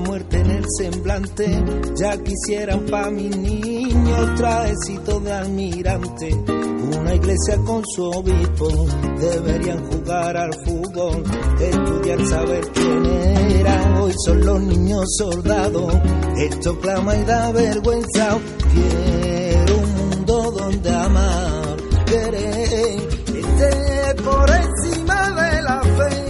Muerte en el semblante, ya quisieran pa' mi niño trajecito de almirante una iglesia con su obispo deberían jugar al fútbol, estudiar, saber quién era. Hoy son los niños soldados, esto clama y da vergüenza. Quiero un mundo donde amar, querer, esté por encima de la fe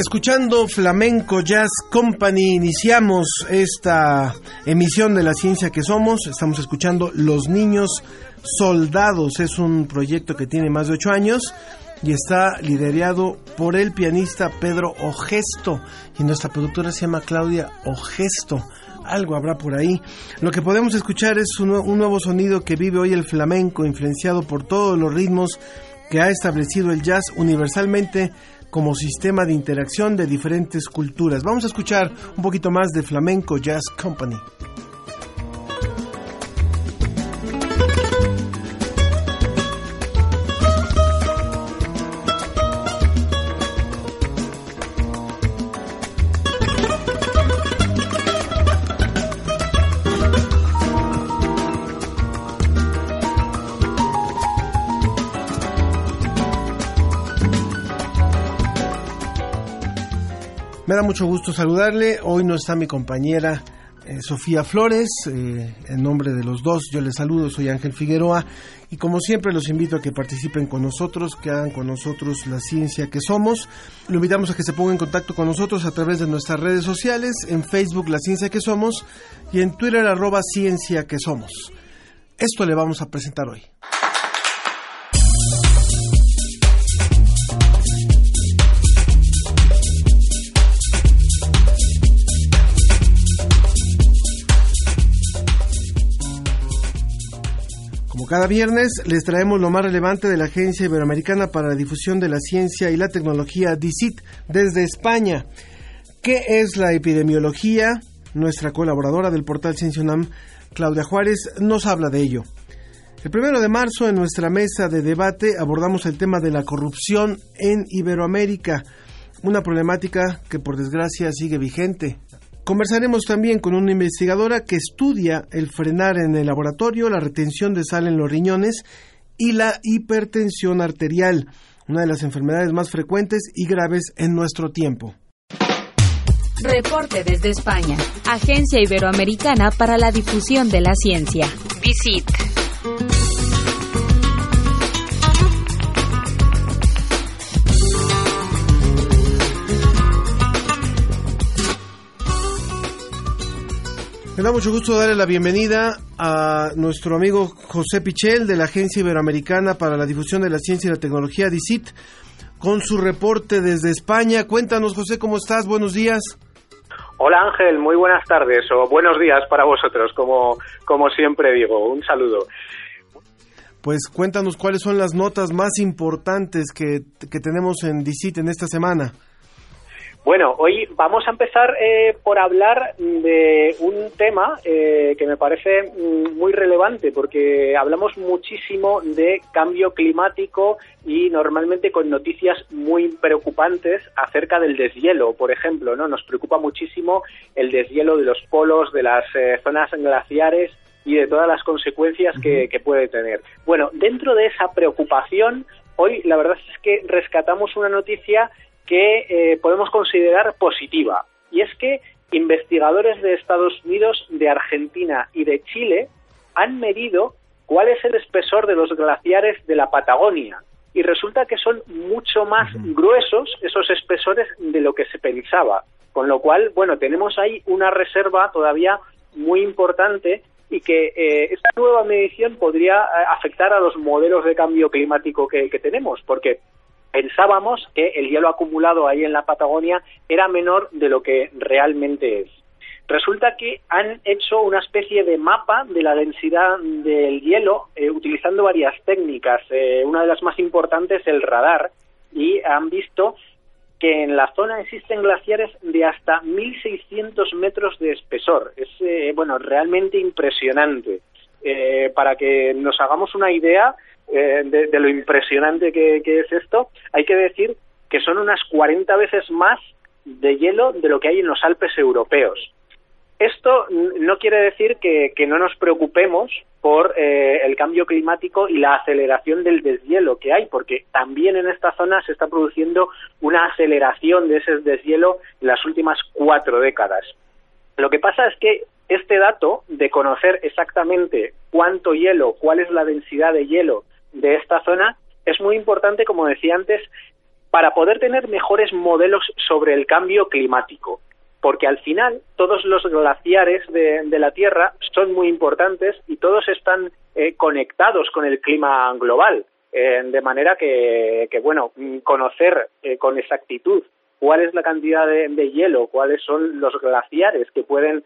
Escuchando Flamenco Jazz Company, iniciamos esta emisión de la ciencia que somos. Estamos escuchando Los Niños Soldados. Es un proyecto que tiene más de ocho años y está liderado por el pianista Pedro Ogesto. Y nuestra productora se llama Claudia Ogesto. Algo habrá por ahí. Lo que podemos escuchar es un, un nuevo sonido que vive hoy el flamenco, influenciado por todos los ritmos que ha establecido el jazz universalmente como sistema de interacción de diferentes culturas. Vamos a escuchar un poquito más de Flamenco Jazz Company. Mucho gusto saludarle. Hoy no está mi compañera eh, Sofía Flores. Eh, en nombre de los dos, yo les saludo. Soy Ángel Figueroa. Y como siempre, los invito a que participen con nosotros, que hagan con nosotros la ciencia que somos. Lo invitamos a que se ponga en contacto con nosotros a través de nuestras redes sociales. En Facebook, La Ciencia que Somos. Y en Twitter, arroba Ciencia que Somos. Esto le vamos a presentar hoy. Cada viernes, les traemos lo más relevante de la Agencia Iberoamericana para la Difusión de la Ciencia y la Tecnología, DICIT, desde España. ¿Qué es la epidemiología? Nuestra colaboradora del portal Ciencia UNAM, Claudia Juárez, nos habla de ello. El primero de marzo, en nuestra mesa de debate, abordamos el tema de la corrupción en Iberoamérica, una problemática que por desgracia sigue vigente. Conversaremos también con una investigadora que estudia el frenar en el laboratorio, la retención de sal en los riñones y la hipertensión arterial, una de las enfermedades más frecuentes y graves en nuestro tiempo. Reporte desde España. Agencia Iberoamericana para la Difusión de la Ciencia. Visit. Me da mucho gusto darle la bienvenida a nuestro amigo José Pichel de la Agencia Iberoamericana para la Difusión de la Ciencia y la Tecnología, DICIT, con su reporte desde España. Cuéntanos, José, ¿cómo estás? Buenos días. Hola Ángel, muy buenas tardes o buenos días para vosotros, como, como siempre digo. Un saludo. Pues cuéntanos cuáles son las notas más importantes que, que tenemos en DICIT en esta semana. Bueno, hoy vamos a empezar eh, por hablar de un tema eh, que me parece mm, muy relevante porque hablamos muchísimo de cambio climático y normalmente con noticias muy preocupantes acerca del deshielo, por ejemplo, ¿no? Nos preocupa muchísimo el deshielo de los polos, de las eh, zonas glaciares y de todas las consecuencias que, que puede tener. Bueno, dentro de esa preocupación, hoy la verdad es que rescatamos una noticia que eh, podemos considerar positiva. Y es que investigadores de Estados Unidos, de Argentina y de Chile han medido cuál es el espesor de los glaciares de la Patagonia. Y resulta que son mucho más gruesos esos espesores de lo que se pensaba. Con lo cual, bueno, tenemos ahí una reserva todavía muy importante y que eh, esta nueva medición podría eh, afectar a los modelos de cambio climático que, que tenemos, porque pensábamos que el hielo acumulado ahí en la Patagonia era menor de lo que realmente es. Resulta que han hecho una especie de mapa de la densidad del hielo eh, utilizando varias técnicas. Eh, una de las más importantes, el radar, y han visto que en la zona existen glaciares de hasta 1.600 metros de espesor. Es, eh, bueno, realmente impresionante. Para que nos hagamos una idea de, lo impresionante que, que es esto, hay que decir que son unas 40 veces más de hielo de lo que hay en los Alpes europeos. Esto no quiere decir que, no nos preocupemos por eh, el cambio climático y la aceleración del deshielo que hay, porque también en esta zona se está produciendo una aceleración de ese deshielo en las últimas cuatro décadas. Lo que pasa es que este dato de conocer exactamente cuánto hielo, cuál es la densidad de hielo de esta zona, es muy importante, como decía antes, para poder tener mejores modelos sobre el cambio climático. Porque al final todos los glaciares de, la Tierra son muy importantes y todos están eh, conectados con el clima global, eh, de manera que, bueno, conocer eh, con exactitud cuál es la cantidad de, hielo, cuáles son los glaciares que pueden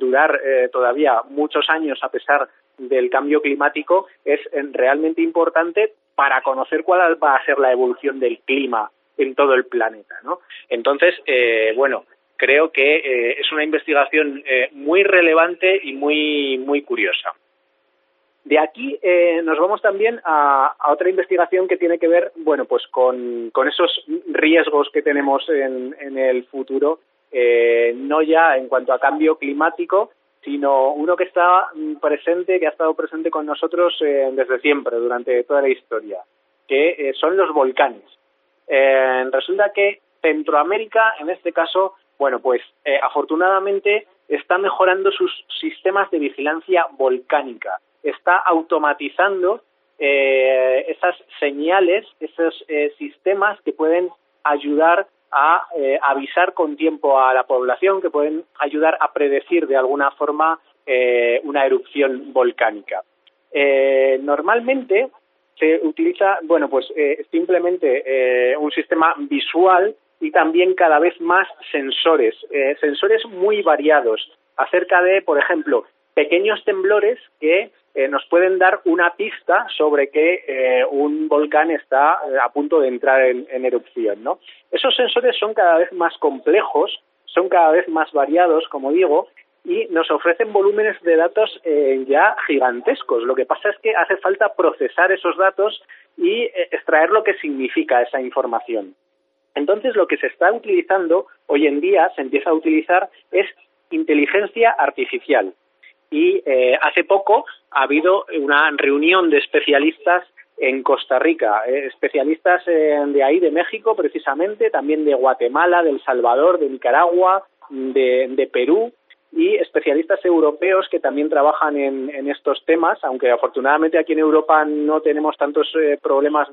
durar todavía muchos años a pesar del cambio climático es realmente importante para conocer cuál va a ser la evolución del clima en todo el planeta, ¿no? Entonces, bueno, creo que eh, es una investigación eh, muy relevante y muy, muy curiosa. De aquí eh, nos vamos también a, otra investigación que tiene que ver, bueno, pues con, esos riesgos que tenemos en, en el futuro, no ya en cuanto a cambio climático, sino uno que está presente, que ha estado presente con nosotros desde siempre, durante toda la historia, que son los volcanes. resulta que Centroamérica, en este caso, bueno, pues eh, afortunadamente está mejorando sus sistemas de vigilancia volcánica, está automatizando eh, esas señales, esos eh, sistemas que pueden ayudar a avisar con tiempo a la población, que pueden ayudar a predecir de alguna forma una erupción volcánica. normalmente se utiliza, bueno, pues simplemente un sistema visual y también cada vez más sensores, eh, sensores muy variados acerca de, por ejemplo, pequeños temblores que eh, nos pueden dar una pista sobre que eh, un volcán está a punto de entrar en, erupción. ¿no? Esos sensores son cada vez más complejos, son cada vez más variados, como digo, y nos ofrecen volúmenes de datos ya gigantescos. Lo que pasa es que hace falta procesar esos datos y extraer lo que significa esa información. Entonces, lo que se está utilizando hoy en día, se empieza a utilizar, es inteligencia artificial. Y eh, hace poco ha habido una reunión de especialistas en Costa Rica, eh, especialistas eh, de ahí, de México precisamente, también de Guatemala, de El Salvador, de Nicaragua, de Perú, y especialistas europeos que también trabajan en, estos temas, aunque afortunadamente aquí en Europa no tenemos tantos eh, problemas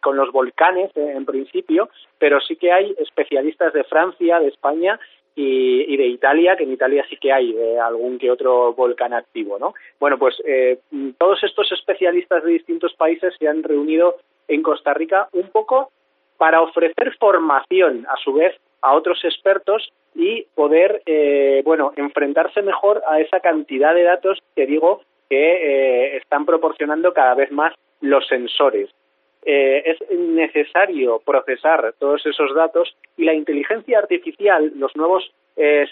con los volcanes eh, en principio, pero sí que hay especialistas de Francia, de España y, de Italia, que en Italia sí que hay eh, algún que otro volcán activo, ¿no? Bueno, pues todos estos especialistas de distintos países se han reunido en Costa Rica un poco para ofrecer formación, a su vez, a otros expertos y poder, eh, bueno, enfrentarse mejor a esa cantidad de datos que digo que eh, están proporcionando cada vez más los sensores. Eh, es necesario procesar todos esos datos y la inteligencia artificial, los nuevos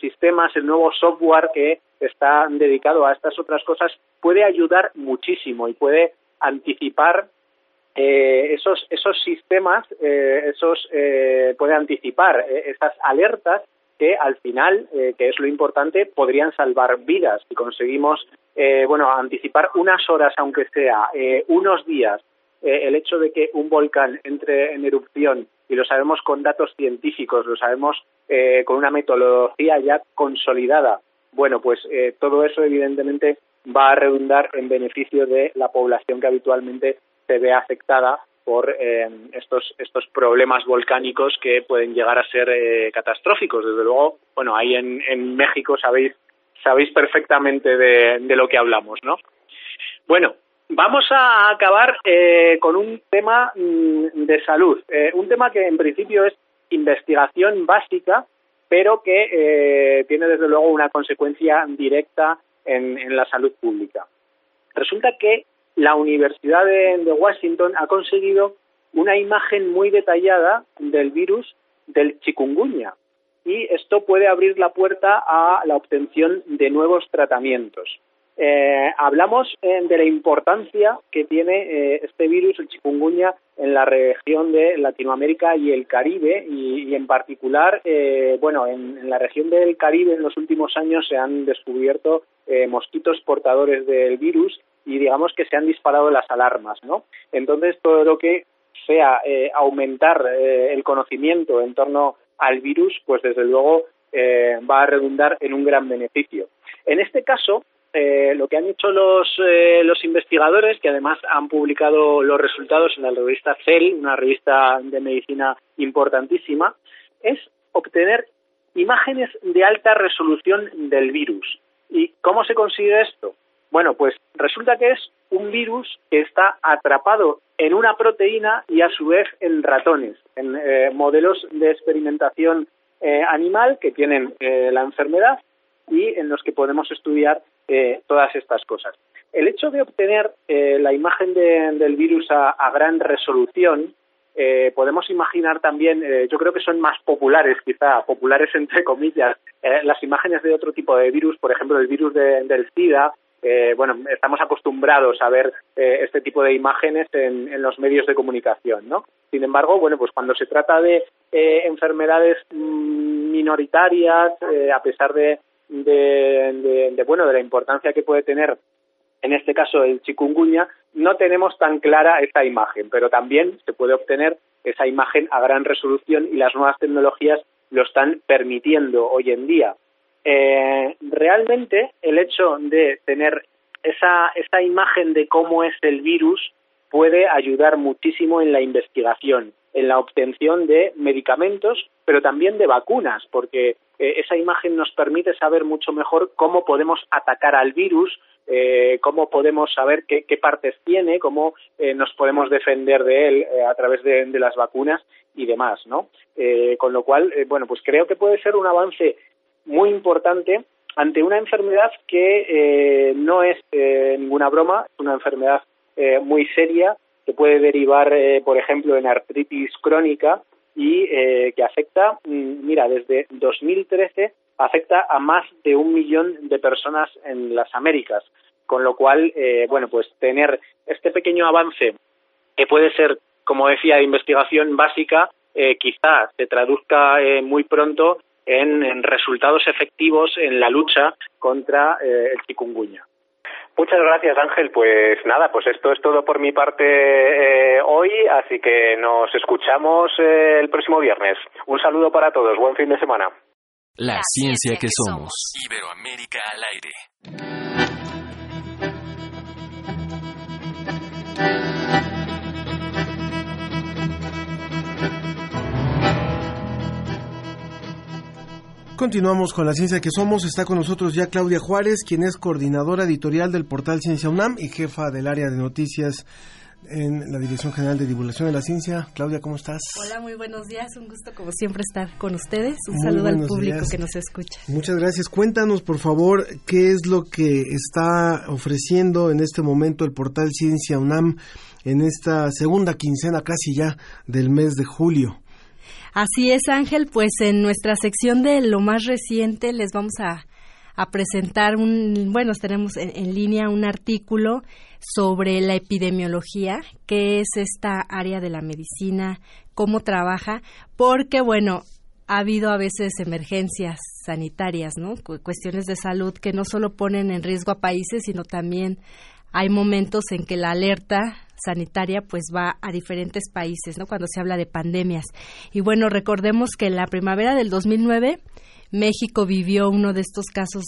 sistemas, el nuevo software que está dedicado a estas otras cosas puede ayudar muchísimo y puede anticipar esos esos sistemas esos puede anticipar esas alertas que al final, eh, que es lo importante, podrían salvar vidas. Si conseguimos, eh, bueno, anticipar unas horas, aunque sea, eh, unos días, el hecho de que un volcán entre en erupción y lo sabemos con datos científicos, lo sabemos con una metodología ya consolidada. Bueno, pues todo eso evidentemente va a redundar en beneficio de la población que habitualmente se ve afectada por eh, estos estos problemas volcánicos que pueden llegar a ser eh, catastróficos. Desde luego, bueno, ahí en, en México sabéis sabéis perfectamente de, lo que hablamos, ¿no? Bueno, vamos a acabar eh, con un tema mm, de salud, eh, un tema que en principio es investigación básica, pero que eh, tiene desde luego una consecuencia directa en, la salud pública. Resulta que la Universidad de Washington ha conseguido una imagen muy detallada del virus del chikungunya y esto puede abrir la puerta a la obtención de nuevos tratamientos. Eh, hablamos eh, de la importancia que tiene eh, este virus, el chikungunya, en la región de Latinoamérica y el Caribe y, en particular, bueno, en, en, la región del Caribe en los últimos años se han descubierto mosquitos portadores del virus y digamos que se han disparado las alarmas, ¿no? Entonces todo lo que sea aumentar el conocimiento en torno al virus, pues desde luego va a redundar en un gran beneficio. En este caso, eh, lo que han hecho los, eh, los investigadores, que además han publicado los resultados en la revista Cell, una revista de medicina importantísima, es obtener imágenes de alta resolución del virus. ¿Y cómo se consigue esto? Bueno, pues resulta que es un virus que está atrapado en una proteína y a su vez en ratones, en eh, modelos de experimentación animal que tienen la enfermedad y en los que podemos estudiar eh, todas estas cosas. El hecho de obtener eh, la imagen del virus a, gran resolución, eh, podemos imaginar también, yo creo que son más populares, quizá populares entre comillas, las imágenes de otro tipo de virus, por ejemplo, el virus del SIDA. bueno, estamos acostumbrados a ver este tipo de imágenes en, en, los medios de comunicación, ¿no? Sin embargo, bueno, pues cuando se trata de enfermedades mm, minoritarias, a pesar de, de, bueno de la importancia que puede tener en este caso el chikungunya no tenemos tan clara esa imagen pero también se puede obtener esa imagen a gran resolución y las nuevas tecnologías lo están permitiendo hoy en día. Eh, realmente el hecho de tener esa, esa imagen de cómo es el virus puede ayudar muchísimo en la investigación, en la obtención de medicamentos, pero también de vacunas, porque eh, esa imagen nos permite saber mucho mejor cómo podemos atacar al virus, eh, cómo podemos saber qué, partes tiene, cómo eh, nos podemos defender de él a través de, las vacunas y demás, ¿no? con lo cual, bueno, pues creo que puede ser un avance muy importante ante una enfermedad que no es ninguna broma, es una enfermedad muy seria que puede derivar, por ejemplo, en artritis crónica y eh, que afecta, mm, mira, desde 2013 afecta a más de un millón de personas en las Américas, con lo cual, eh, bueno, pues tener este pequeño avance que puede ser, como decía, de investigación básica, eh, quizá se traduzca muy pronto en, en, resultados efectivos en la lucha contra el chikungunya. Muchas gracias, Ángel. Pues nada, pues esto es todo por mi parte eh, hoy, así que nos escuchamos eh, el próximo viernes. Un saludo para todos, buen fin de semana. La, ciencia, que, somos. Iberoamérica al aire. Continuamos con la ciencia que somos. Está con nosotros ya Claudia Juárez, quien es coordinadora editorial del portal Ciencia UNAM y jefa del área de noticias en la Dirección General de Divulgación de la Ciencia. Claudia, ¿cómo estás? Hola, muy buenos días. Un gusto, como siempre, estar con ustedes. Un saludo al público que nos escucha. Muchas gracias. Cuéntanos, por favor, qué es lo que está ofreciendo en este momento el portal Ciencia UNAM en esta segunda quincena casi ya del mes de julio. Así es, Ángel, pues en nuestra sección de lo más reciente les vamos a, presentar un, bueno, tenemos en, línea un artículo sobre la epidemiología, qué es esta área de la medicina, cómo trabaja, porque, bueno, ha habido a veces emergencias sanitarias, ¿no? Cuestiones de salud que no solo ponen en riesgo a países, sino también hay momentos en que la alerta sanitaria pues va a diferentes países, ¿no? Cuando se habla de pandemias. Y bueno, recordemos que en la primavera del 2009 México vivió uno de estos casos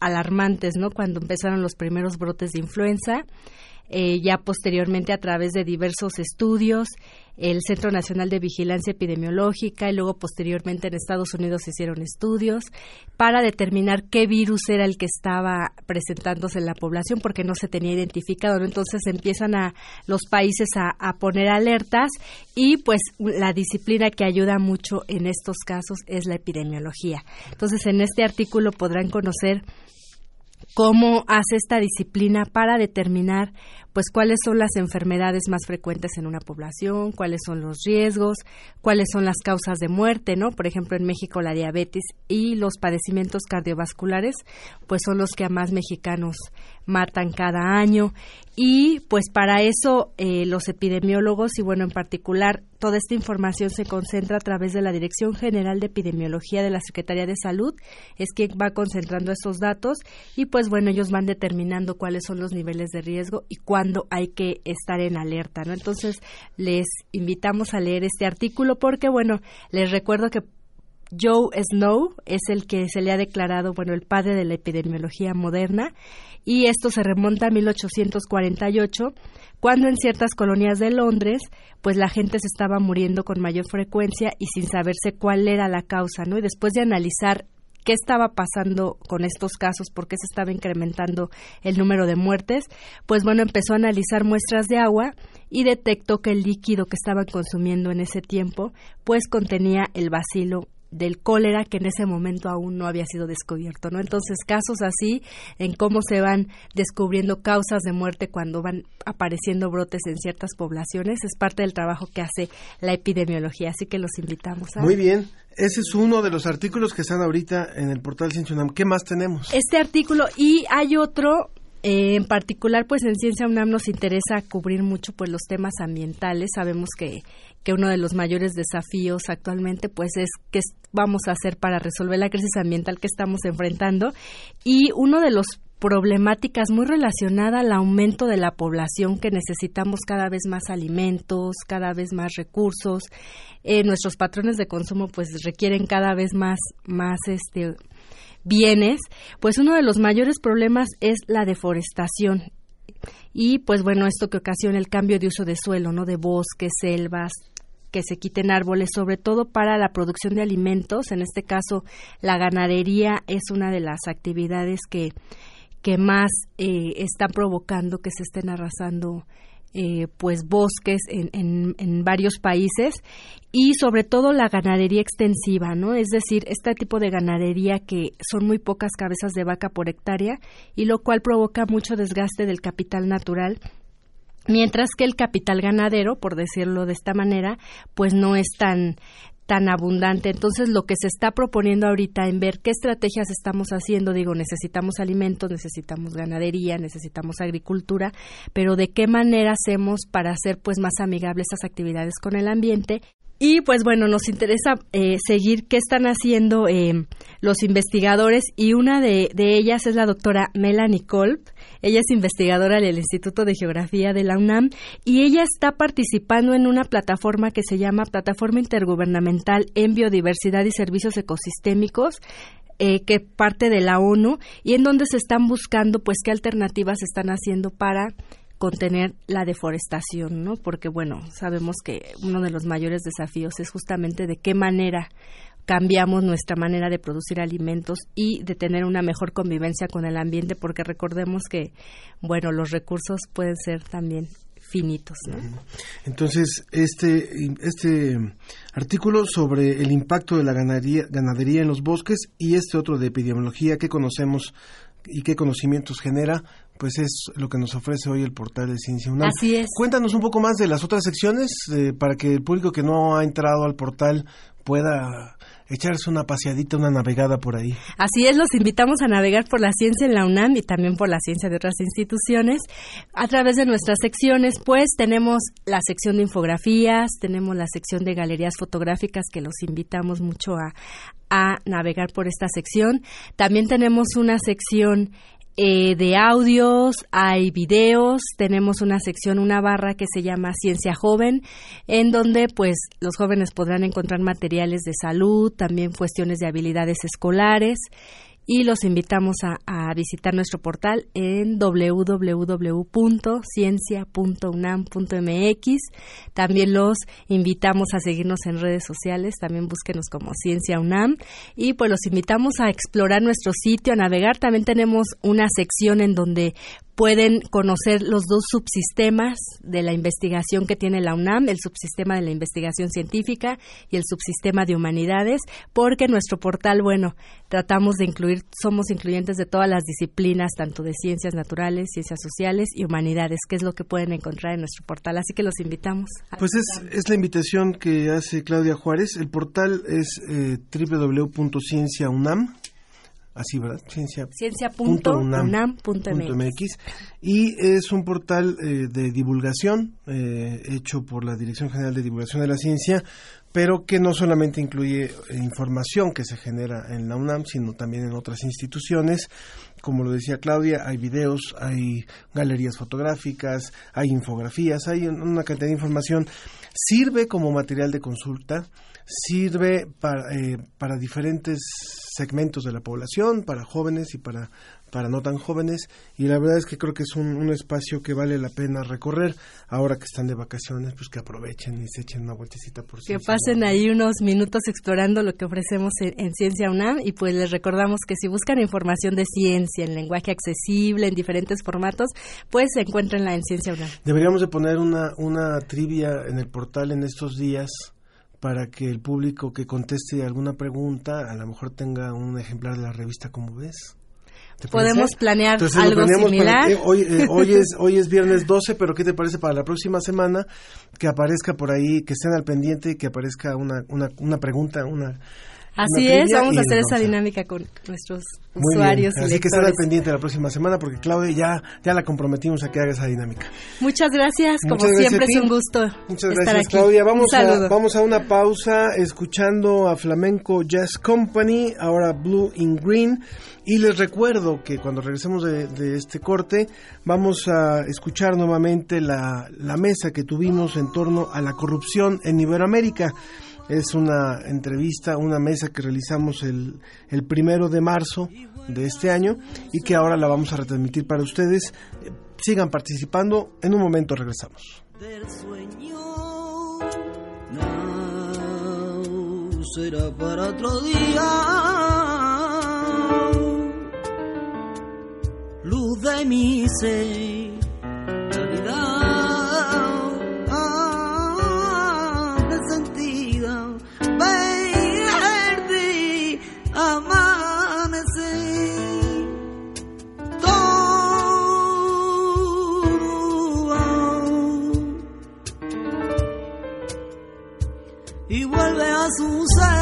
alarmantes, ¿no? Cuando empezaron los primeros brotes de influenza. Eh, ya posteriormente a través de diversos estudios, el Centro Nacional de Vigilancia Epidemiológica y luego posteriormente en Estados Unidos se hicieron estudios para determinar qué virus era el que estaba presentándose en la población porque no se tenía identificado. Entonces empiezan a los países a, a poner alertas y pues la disciplina que ayuda mucho en estos casos es la epidemiología. Entonces en este artículo podrán conocer cómo hace esta disciplina para determinar pues cuáles son las enfermedades más frecuentes en una población, cuáles son los riesgos, cuáles son las causas de muerte, ¿no? Por ejemplo, en México la diabetes y los padecimientos cardiovasculares, pues son los que a más mexicanos matan cada año. Y pues para eso eh, los epidemiólogos y bueno en particular toda esta información se concentra a través de la Dirección General de Epidemiología de la Secretaría de Salud. Es quien va concentrando esos datos y pues bueno ellos van determinando cuáles son los niveles de riesgo y cuándo hay que estar en alerta no entonces les invitamos a leer este artículo porque bueno les recuerdo que Joe Snow es el que se le ha declarado, bueno, el padre de la epidemiología moderna y esto se remonta a 1848 cuando en ciertas colonias de Londres pues la gente se estaba muriendo con mayor frecuencia y sin saberse cuál era la causa, ¿no? Y después de analizar qué estaba pasando con estos casos, por qué se estaba incrementando el número de muertes, pues bueno, empezó a analizar muestras de agua y detectó que el líquido que estaban consumiendo en ese tiempo pues contenía el bacilo del cólera que en ese momento aún no había sido descubierto, ¿no? Entonces, casos así en cómo se van descubriendo causas de muerte cuando van apareciendo brotes en ciertas poblaciones es parte del trabajo que hace la epidemiología, así que los invitamos a Muy bien, ese es uno de los artículos que están ahorita en el portal Ciencia UNAM. ¿Qué más tenemos? Este artículo y hay otro eh, en particular, pues en Ciencia UNAM nos interesa cubrir mucho pues los temas ambientales. Sabemos que, que uno de los mayores desafíos actualmente pues es qué vamos a hacer para resolver la crisis ambiental que estamos enfrentando y uno de los problemáticas muy relacionada al aumento de la población que necesitamos cada vez más alimentos, cada vez más recursos. Eh, nuestros patrones de consumo pues requieren cada vez más más este bienes, pues uno de los mayores problemas es la deforestación. Y pues bueno, esto que ocasiona el cambio de uso de suelo, ¿no? De bosques, selvas, que se quiten árboles, sobre todo para la producción de alimentos. En este caso, la ganadería es una de las actividades que, que más eh, está provocando que se estén arrasando eh, pues bosques en, en, varios países y sobre todo la ganadería extensiva, ¿no? Es decir, este tipo de ganadería que son muy pocas cabezas de vaca por hectárea y lo cual provoca mucho desgaste del capital natural mientras que el capital ganadero, por decirlo de esta manera, pues no es tan tan abundante. Entonces, lo que se está proponiendo ahorita en ver qué estrategias estamos haciendo, digo, necesitamos alimentos, necesitamos ganadería, necesitamos agricultura, pero de qué manera hacemos para hacer pues más amigables estas actividades con el ambiente y pues bueno, nos interesa eh, seguir qué están haciendo eh, los investigadores y una de, de, ellas es la doctora Melanie Kolb. Ella es investigadora del Instituto de Geografía de la UNAM y ella está participando en una plataforma que se llama Plataforma Intergubernamental en Biodiversidad y Servicios Ecosistémicos. Eh, que parte de la ONU y en donde se están buscando pues qué alternativas están haciendo para contener la deforestación, ¿no? Porque bueno, sabemos que uno de los mayores desafíos es justamente de qué manera cambiamos nuestra manera de producir alimentos y de tener una mejor convivencia con el ambiente, porque recordemos que, bueno, los recursos pueden ser también finitos. ¿no? Entonces, este, este artículo sobre el impacto de la ganadería, ganadería en los bosques y este otro de epidemiología que conocemos y qué conocimientos genera, pues es lo que nos ofrece hoy el portal de Ciencia UNAM. Así es. Cuéntanos un poco más de las otras secciones eh, para que el público que no ha entrado al portal pueda echarse una paseadita, una navegada por ahí. Así es, los invitamos a navegar por la ciencia en la UNAM y también por la ciencia de otras instituciones a través de nuestras secciones. Pues tenemos la sección de infografías, tenemos la sección de galerías fotográficas que los invitamos mucho a, a navegar por esta sección. También tenemos una sección eh, de audios, hay videos, tenemos una sección, una barra que se llama Ciencia Joven, en donde pues los jóvenes podrán encontrar materiales de salud, también cuestiones de habilidades escolares y los invitamos a, visitar nuestro portal en www.ciencia.unam.mx. También los invitamos a seguirnos en redes sociales, también búsquenos como Ciencia UNAM y pues los invitamos a explorar nuestro sitio, a navegar. También tenemos una sección en donde pueden conocer los dos subsistemas de la investigación que tiene la UNAM, el subsistema de la investigación científica y el subsistema de humanidades, porque nuestro portal, bueno, tratamos de incluir, somos incluyentes de todas las disciplinas, tanto de ciencias naturales, ciencias sociales y humanidades, que es lo que pueden encontrar en nuestro portal. Así que los invitamos. Pues es, es la invitación que hace Claudia Juárez. El portal es eh, www.cienciaunam así, ¿verdad? Ciencia. Ciencia.unam.mx. Y es un portal eh, de divulgación eh, hecho por la Dirección General de Divulgación de la Ciencia, pero que no solamente incluye eh, información que se genera en la UNAM, sino también en otras instituciones. Como lo decía Claudia, hay videos, hay galerías fotográficas, hay infografías, hay una cantidad de información. Sirve como material de consulta sirve para, eh, para diferentes segmentos de la población, para jóvenes y para, para no tan jóvenes, y la verdad es que creo que es un, un, espacio que vale la pena recorrer, ahora que están de vacaciones, pues que aprovechen y se echen una vueltecita por Que pasen ahí unos minutos explorando lo que ofrecemos en, en, Ciencia UNAM, y pues les recordamos que si buscan información de ciencia en lenguaje accesible, en diferentes formatos, pues encuéntrenla en Ciencia UNAM. Deberíamos de poner una, una trivia en el portal en estos días, para que el público que conteste alguna pregunta a lo mejor tenga un ejemplar de la revista como ves. Podemos planear Entonces, algo similar. hoy, eh, hoy, es, hoy es viernes 12, pero ¿qué te parece para la próxima semana que aparezca por ahí, que estén al pendiente que aparezca una, una, una pregunta, una Así es, vamos a hacer esa dinámica con nuestros usuarios. Bien. Así que estar al pendiente la próxima semana porque Claudia ya, ya la comprometimos a que haga esa dinámica. Muchas gracias, como siempre es un gusto. Muchas estar gracias aquí. Claudia. Vamos a, vamos a una pausa escuchando a Flamenco Jazz Company, ahora Blue in Green. Y les recuerdo que cuando regresemos de, de este corte vamos a escuchar nuevamente la, la mesa que tuvimos en torno a la corrupción en Iberoamérica. Es una entrevista, una mesa que realizamos el, el primero de marzo de este año y que ahora la vamos a retransmitir para ustedes. Sigan participando. En un momento regresamos. Del sueño será para otro día. Luz de mi ser, vuelve a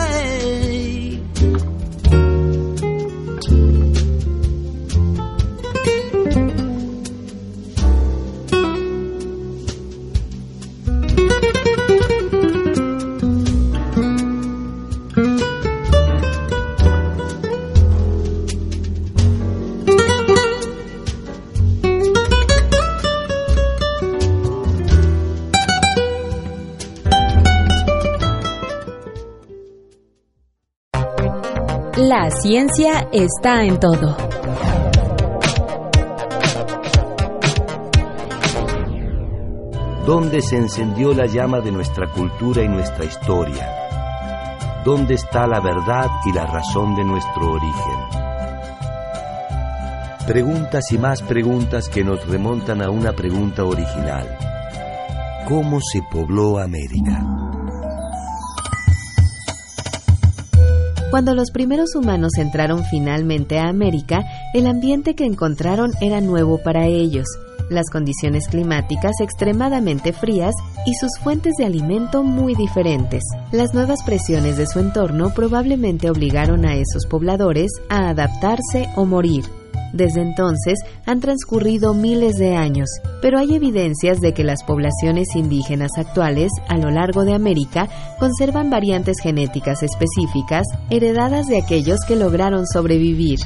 La ciencia está en todo. ¿Dónde se encendió la llama de nuestra cultura y nuestra historia? ¿Dónde está la verdad y la razón de nuestro origen? Preguntas y más preguntas que nos remontan a una pregunta original. ¿Cómo se pobló América? Cuando los primeros humanos entraron finalmente a América, el ambiente que encontraron era nuevo para ellos, las condiciones climáticas extremadamente frías y sus fuentes de alimento muy diferentes. Las nuevas presiones de su entorno probablemente obligaron a esos pobladores a adaptarse o morir. Desde entonces han transcurrido miles de años, pero hay evidencias de que las poblaciones indígenas actuales a lo largo de América conservan variantes genéticas específicas heredadas de aquellos que lograron sobrevivir.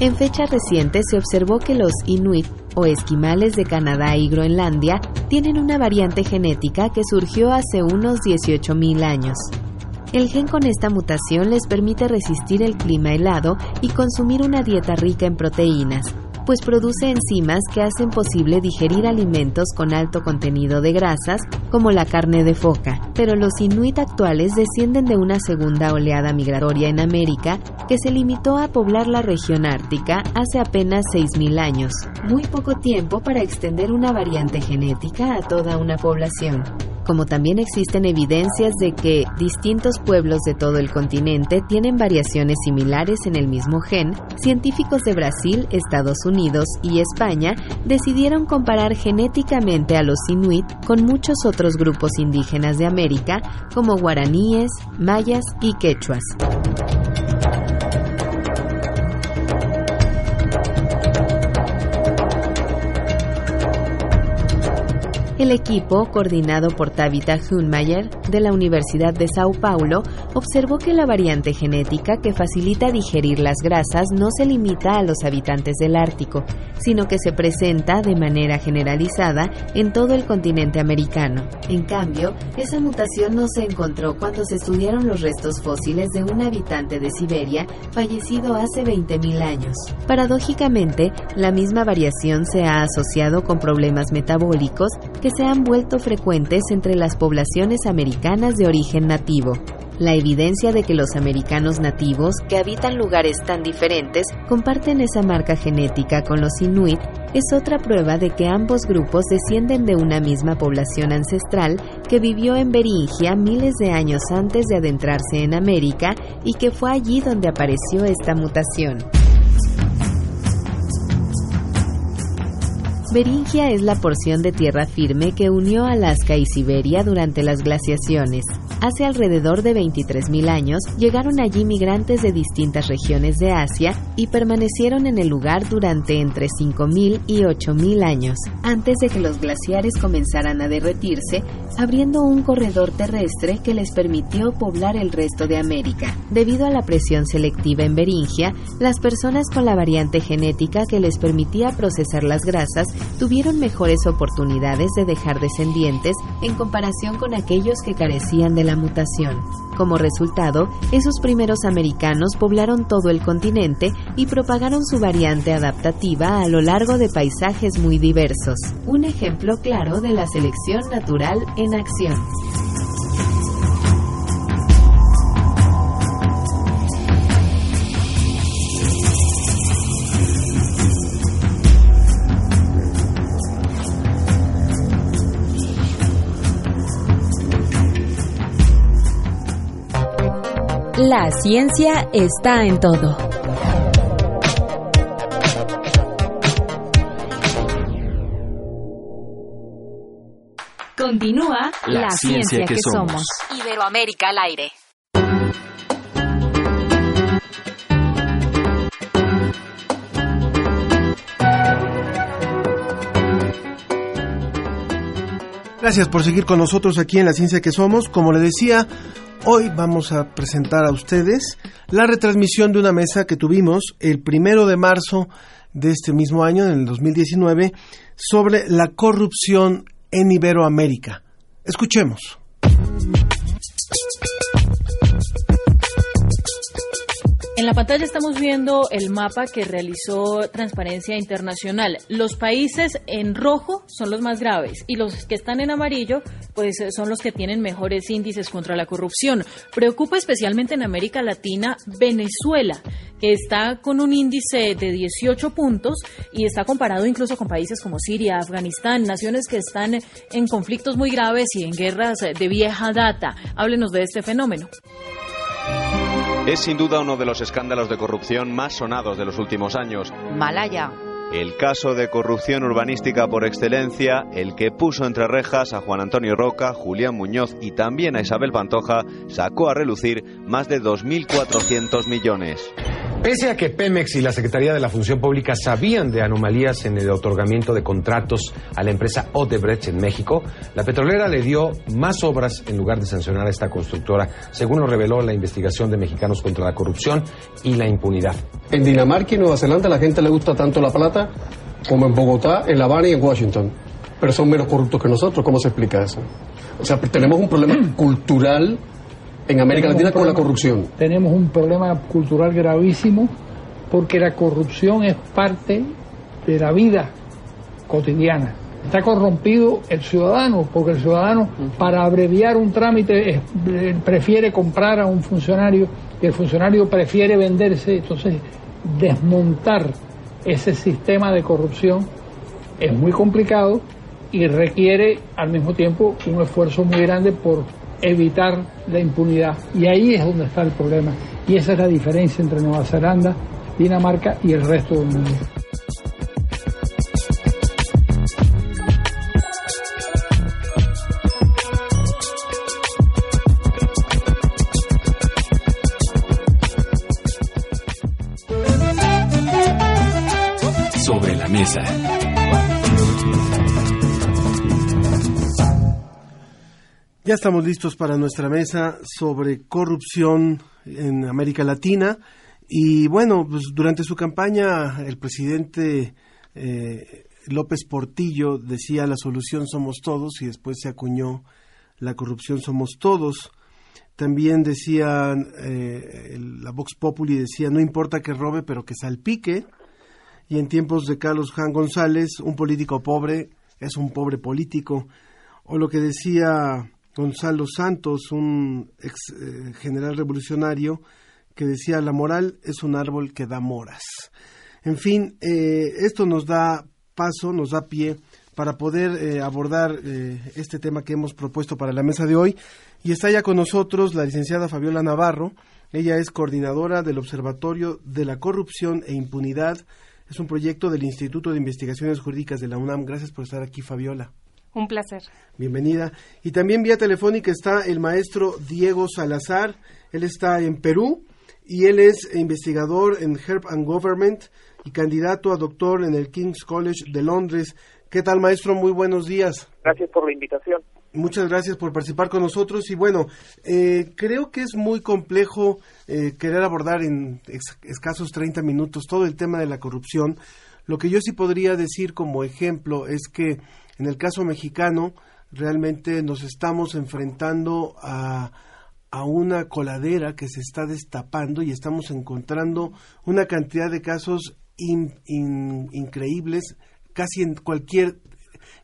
En fecha reciente se observó que los inuit o esquimales de Canadá y Groenlandia tienen una variante genética que surgió hace unos 18.000 años. El gen con esta mutación les permite resistir el clima helado y consumir una dieta rica en proteínas, pues produce enzimas que hacen posible digerir alimentos con alto contenido de grasas, como la carne de foca. Pero los inuit actuales descienden de una segunda oleada migratoria en América que se limitó a poblar la región ártica hace apenas 6.000 años, muy poco tiempo para extender una variante genética a toda una población como también existen evidencias de que distintos pueblos de todo el continente tienen variaciones similares en el mismo gen, científicos de Brasil, Estados Unidos y España decidieron comparar genéticamente a los inuit con muchos otros grupos indígenas de América, como guaraníes, mayas y quechuas. El equipo, coordinado por Tabitha Hunmayer de la Universidad de Sao Paulo, observó que la variante genética que facilita digerir las grasas no se limita a los habitantes del Ártico, sino que se presenta de manera generalizada en todo el continente americano. En cambio, esa mutación no se encontró cuando se estudiaron los restos fósiles de un habitante de Siberia fallecido hace 20.000 años. Paradójicamente, la misma variación se ha asociado con problemas metabólicos que se han vuelto frecuentes entre las poblaciones americanas de origen nativo. La evidencia de que los americanos nativos, que habitan lugares tan diferentes, comparten esa marca genética con los inuit, es otra prueba de que ambos grupos descienden de una misma población ancestral que vivió en Beringia miles de años antes de adentrarse en América y que fue allí donde apareció esta mutación. Beringia es la porción de tierra firme que unió Alaska y Siberia durante las glaciaciones. Hace alrededor de 23.000 años llegaron allí migrantes de distintas regiones de Asia y permanecieron en el lugar durante entre 5.000 y 8.000 años, antes de que los glaciares comenzaran a derretirse, abriendo un corredor terrestre que les permitió poblar el resto de América. Debido a la presión selectiva en Beringia, las personas con la variante genética que les permitía procesar las grasas tuvieron mejores oportunidades de dejar descendientes en comparación con aquellos que carecían de la mutación. Como resultado, esos primeros americanos poblaron todo el continente y propagaron su variante adaptativa a lo largo de paisajes muy diversos. Un ejemplo claro de la selección natural en acción. La ciencia está en todo. Continúa La, ciencia, que, somos. Iberoamérica al aire. Gracias por seguir con nosotros aquí en La Ciencia que Somos. Como le decía, Hoy vamos a presentar a ustedes la retransmisión de una mesa que tuvimos el primero de marzo de este mismo año, en el 2019, sobre la corrupción en Iberoamérica. Escuchemos. En la pantalla estamos viendo el mapa que realizó Transparencia Internacional. Los países en rojo son los más graves y los que están en amarillo pues son los que tienen mejores índices contra la corrupción. Preocupa especialmente en América Latina Venezuela, que está con un índice de 18 puntos y está comparado incluso con países como Siria, Afganistán, naciones que están en conflictos muy graves y en guerras de vieja data. Háblenos de este fenómeno. Es sin duda uno de los escándalos de corrupción más sonados de los últimos años. Malaya. El caso de corrupción urbanística por excelencia, el que puso entre rejas a Juan Antonio Roca, Julián Muñoz y también a Isabel Pantoja, sacó a relucir más de 2.400 millones. Pese a que Pemex y la Secretaría de la Función Pública sabían de anomalías en el otorgamiento de contratos a la empresa Odebrecht en México, la petrolera le dio más obras en lugar de sancionar a esta constructora, según lo reveló la investigación de Mexicanos contra la Corrupción y la Impunidad. En Dinamarca y Nueva Zelanda la gente le gusta tanto la plata como en Bogotá, en La Habana y en Washington. Pero son menos corruptos que nosotros. ¿Cómo se explica eso? O sea, tenemos un problema cultural en América Latina con la corrupción. Tenemos un problema cultural gravísimo porque la corrupción es parte de la vida cotidiana. Está corrompido el ciudadano porque el ciudadano para abreviar un trámite eh, prefiere comprar a un funcionario y el funcionario prefiere venderse. Entonces, desmontar ese sistema de corrupción es muy complicado y requiere al mismo tiempo un esfuerzo muy grande por evitar la impunidad. Y ahí es donde está el problema. Y esa es la diferencia entre Nueva Zelanda, Dinamarca y el resto del mundo. Ya estamos listos para nuestra mesa sobre corrupción en América Latina. Y bueno, pues durante su campaña el presidente eh, López Portillo decía la solución somos todos y después se acuñó la corrupción somos todos. También decía eh, la Vox Populi decía no importa que robe pero que salpique. Y en tiempos de Carlos Juan González, un político pobre es un pobre político. O lo que decía Gonzalo Santos, un ex eh, general revolucionario, que decía la moral es un árbol que da moras. En fin, eh, esto nos da paso, nos da pie para poder eh, abordar este tema que hemos propuesto para la mesa de hoy. Y está ya con nosotros la licenciada Fabiola Navarro. Ella es coordinadora del Observatorio de la Corrupción e Impunidad. Es un proyecto del Instituto de Investigaciones Jurídicas de la UNAM. Gracias por estar aquí, Fabiola. Un placer. Bienvenida. Y también vía telefónica está el maestro Diego Salazar. Él está en Perú y él es investigador en Herb and Government y candidato a doctor en el King's College de Londres. ¿Qué tal, maestro? Muy buenos días. Gracias por la invitación. Muchas gracias por participar con nosotros y bueno, eh, creo que es muy complejo eh, querer abordar en escasos 30 minutos todo el tema de la corrupción. Lo que yo sí podría decir como ejemplo es que en el caso mexicano, realmente nos estamos enfrentando a, a una coladera que se está destapando y estamos encontrando una cantidad de casos increíbles casi en cualquier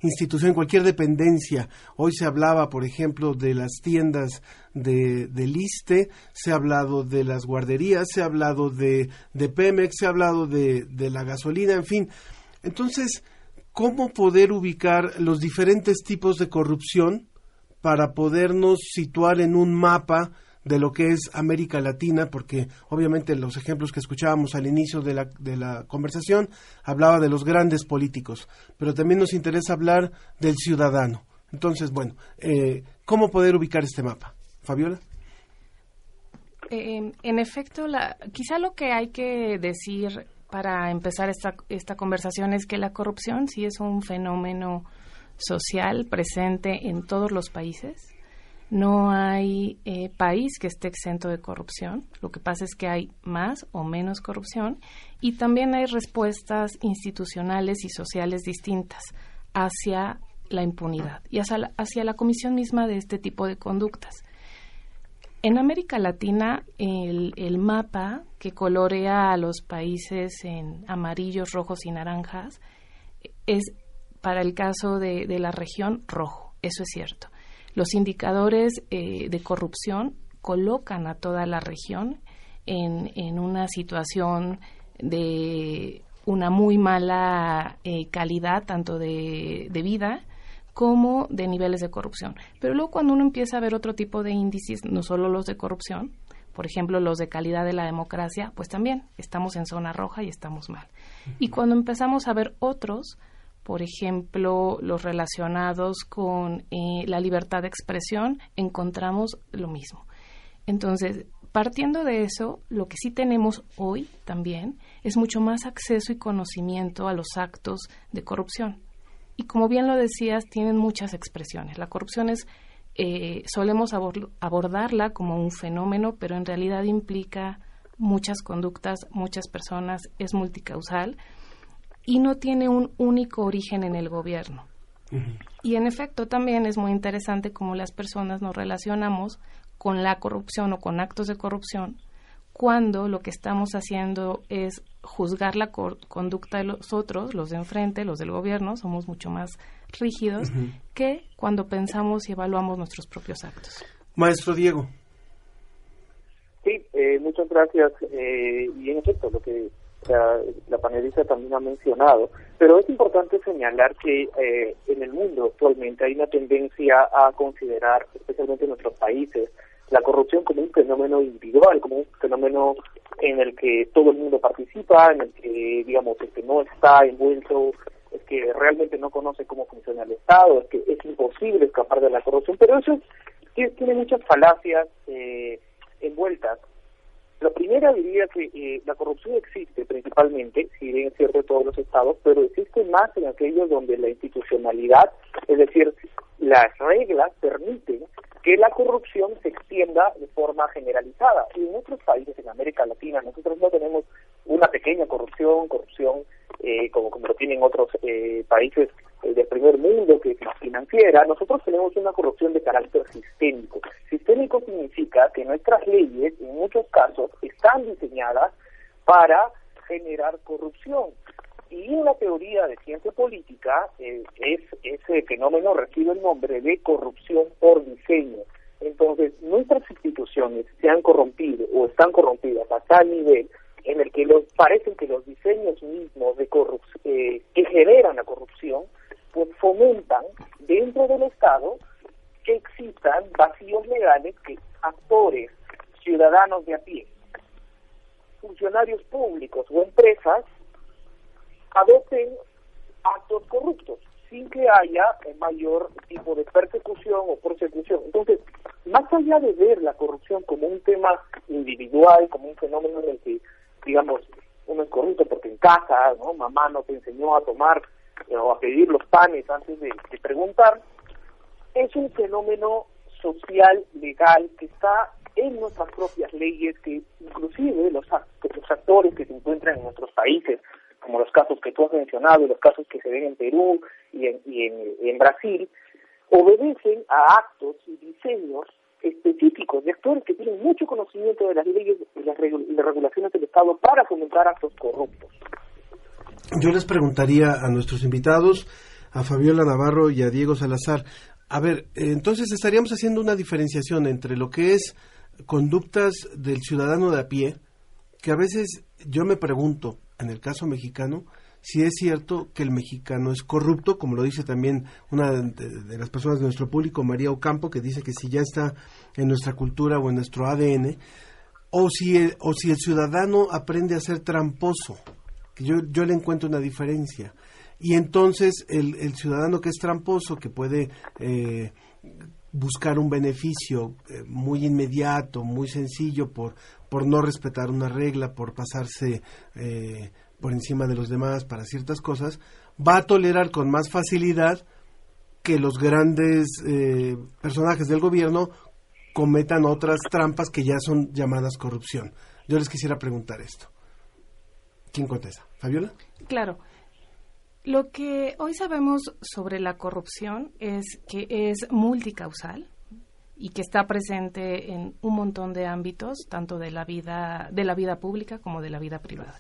institución, cualquier dependencia. Hoy se hablaba, por ejemplo, de las tiendas de, de Liste, se ha hablado de las guarderías, se ha hablado de, de Pemex, se ha hablado de, de la gasolina, en fin. Entonces, cómo poder ubicar los diferentes tipos de corrupción para podernos situar en un mapa de lo que es América Latina, porque obviamente los ejemplos que escuchábamos al inicio de la, de la conversación hablaba de los grandes políticos, pero también nos interesa hablar del ciudadano. Entonces, bueno, eh, ¿cómo poder ubicar este mapa? Fabiola. Eh, en efecto, quizá lo que hay que decir para empezar esta, esta conversación es que la corrupción sí es un fenómeno social presente en todos los países. No hay eh, país que esté exento de corrupción. Lo que pasa es que hay más o menos corrupción y también hay respuestas institucionales y sociales distintas hacia la impunidad y hacia hacia la comisión misma de este tipo de conductas. En América Latina, el, mapa que colorea a los países en amarillos, rojos y naranjas es, para el caso de, la región, rojo. Eso es cierto. Los indicadores eh, de corrupción colocan a toda la región en, una situación de una muy mala eh, calidad, tanto de vida como de niveles de corrupción. Pero luego cuando uno empieza a ver otro tipo de índices, no solo los de corrupción, por ejemplo, los de calidad de la democracia, pues también estamos en zona roja y estamos mal. Y cuando empezamos a ver otros, por ejemplo, los relacionados con eh, la libertad de expresión, encontramos lo mismo. Entonces, Partiendo de eso, lo que sí tenemos hoy también es mucho más acceso y conocimiento a los actos de corrupción. Y como bien lo decías, tienen muchas expresiones. La corrupción es, eh, solemos abordarla como un fenómeno, pero en realidad implica muchas conductas, muchas personas, es multicausal y no tiene un único origen en el gobierno. Y en efecto también es muy interesante cómo las personas nos relacionamos con la corrupción o con actos de corrupción cuando lo que estamos haciendo es juzgar la conducta de los otros, los de enfrente, los del gobierno, somos mucho más rígidos que cuando pensamos y evaluamos nuestros propios actos. Maestro Diego. Sí, eh, muchas gracias. Eh, y en efecto, lo que la panelista también ha mencionado, pero es importante señalar que eh, en el mundo actualmente hay una tendencia a considerar, especialmente en nuestros países, la corrupción como un fenómeno individual, como un fenómeno en el que todo el mundo participa, en el que, digamos, el que no está envuelto es que realmente no conoce cómo funciona el Estado, es que es imposible escapar de la corrupción, pero eso tiene muchas falacias eh, envueltas. La primera diría que eh, la corrupción existe principalmente, si bien es cierto en todos los estados, pero existe más en aquellos donde la institucionalidad, es decir, las reglas permiten que la corrupción se extienda de forma generalizada. Y en otros países, en América Latina, nosotros no tenemos una pequeña corrupción, corrupción eh, como, como lo tienen otros eh, países eh, del primer mundo, que más financiera, nosotros tenemos una corrupción de carácter sistémico. Sistémico significa que nuestras leyes, en muchos casos, están diseñadas para generar corrupción. Y en la teoría de ciencia política, eh, es, ese fenómeno recibe el nombre de corrupción por diseño. Entonces, nuestras instituciones se han corrompido o están corrompidas a tal nivel en el que los, parecen que los diseños mismos de eh, que generan la corrupción, fomentan dentro del Estado que existan vacíos legales que actores, ciudadanos de a pie, funcionarios públicos o empresas adopten actos corruptos sin que haya mayor tipo de persecución o persecución. Entonces, más allá de ver la corrupción como un tema individual, como un fenómeno en el que, digamos, uno es corrupto porque en casa, ¿no? Mamá no te enseñó a tomar o a pedir los panes antes de, preguntar, es un fenómeno social, legal, que está en nuestras propias leyes, que inclusive los, los actores que se encuentran en nuestros países como los casos que tú has mencionado y los casos que se ven en Perú y en, y en, Brasil, obedecen a actos y diseños específicos de actores que tienen mucho conocimiento de las leyes y las, regulaciones del Estado para fomentar actos corruptos. Yo les preguntaría a nuestros invitados, a Fabiola Navarro y a Diego Salazar, a ver, entonces estaríamos haciendo una diferenciación entre lo que es conductas del ciudadano de a pie, que a veces yo me pregunto, en el caso mexicano, si es cierto que el mexicano es corrupto, como lo dice también una de, las personas de nuestro público, María Ocampo, que dice que si ya está en nuestra cultura o en nuestro ADN, o si el, o si el ciudadano aprende a ser tramposo, yo, yo le encuentro una diferencia. Y entonces el, el ciudadano que es tramposo, que puede eh, buscar un beneficio eh, muy inmediato, muy sencillo por, por no respetar una regla, por pasarse eh, por encima de los demás para ciertas cosas, va a tolerar con más facilidad que los grandes eh, personajes del gobierno cometan otras trampas que ya son llamadas corrupción. Yo les quisiera preguntar esto. ¿Quién contesta? ¿Fabiola? Claro. Lo que hoy sabemos sobre la corrupción es que es multicausal, y que está presente en un montón de ámbitos, tanto de la vida, de la vida pública como de la vida privada.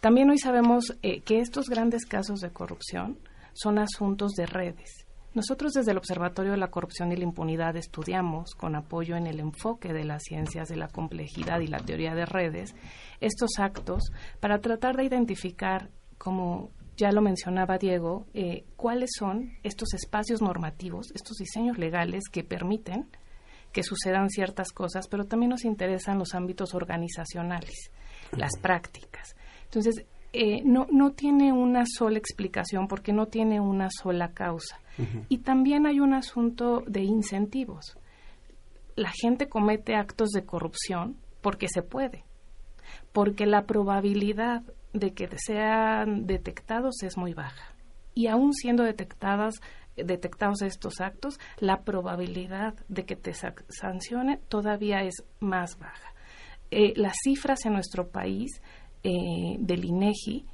También hoy sabemos eh, que estos grandes casos de corrupción son asuntos de redes. Nosotros desde el Observatorio de la Corrupción y la Impunidad estudiamos, con apoyo en el enfoque de las ciencias de la complejidad y la teoría de redes, estos actos para tratar de identificar, como ya lo mencionaba Diego, eh, cuáles son estos espacios normativos, estos diseños legales que permiten que sucedan ciertas cosas, pero también nos interesan los ámbitos organizacionales, las prácticas. Entonces, eh, no, no tiene una sola explicación porque no tiene una sola causa. Y también hay un asunto de incentivos. La gente comete actos de corrupción porque se puede, porque la probabilidad de que sean detectados es muy baja. Y aún siendo detectadas detectados estos actos, la probabilidad de que te sancione todavía es más baja. Eh, las cifras en nuestro país eh, del INEGI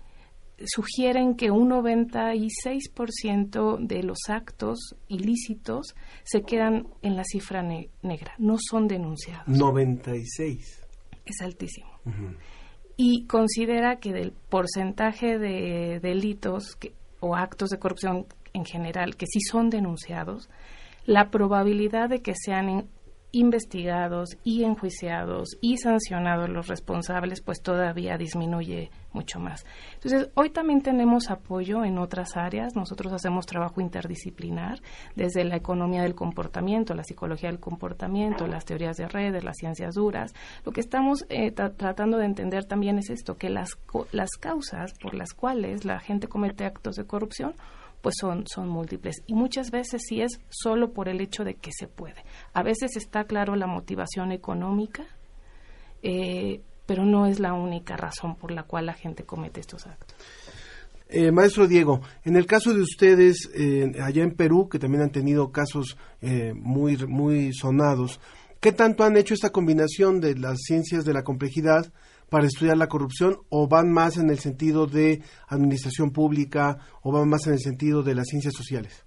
sugieren que un 96% de los actos ilícitos se quedan en la cifra negra, no son denunciados. 96. Es altísimo. Y considera que del porcentaje de delitos o actos de corrupción en general que sí son denunciados, la probabilidad de que sean investigados y enjuiciados y sancionados los responsables, pues todavía disminuye mucho más. Entonces, hoy también tenemos apoyo en otras áreas. Nosotros hacemos trabajo interdisciplinar desde la economía del comportamiento, la psicología del comportamiento, las teorías de redes, las ciencias duras. Lo que estamos eh, tratando de entender también es esto, que las, las causas por las cuales la gente comete actos de corrupción pues son, son múltiples. Y muchas veces sí es solo por el hecho de que se puede. A veces está claro la motivación económica, eh, pero no es la única razón por la cual la gente comete estos actos. Eh, maestro Diego, en el caso de ustedes eh, allá en Perú, que también han tenido casos muy, muy sonados, ¿qué tanto han hecho esta combinación de las ciencias de la complejidad para estudiar la corrupción o van más en el sentido de administración pública o van más en el sentido de las ciencias sociales?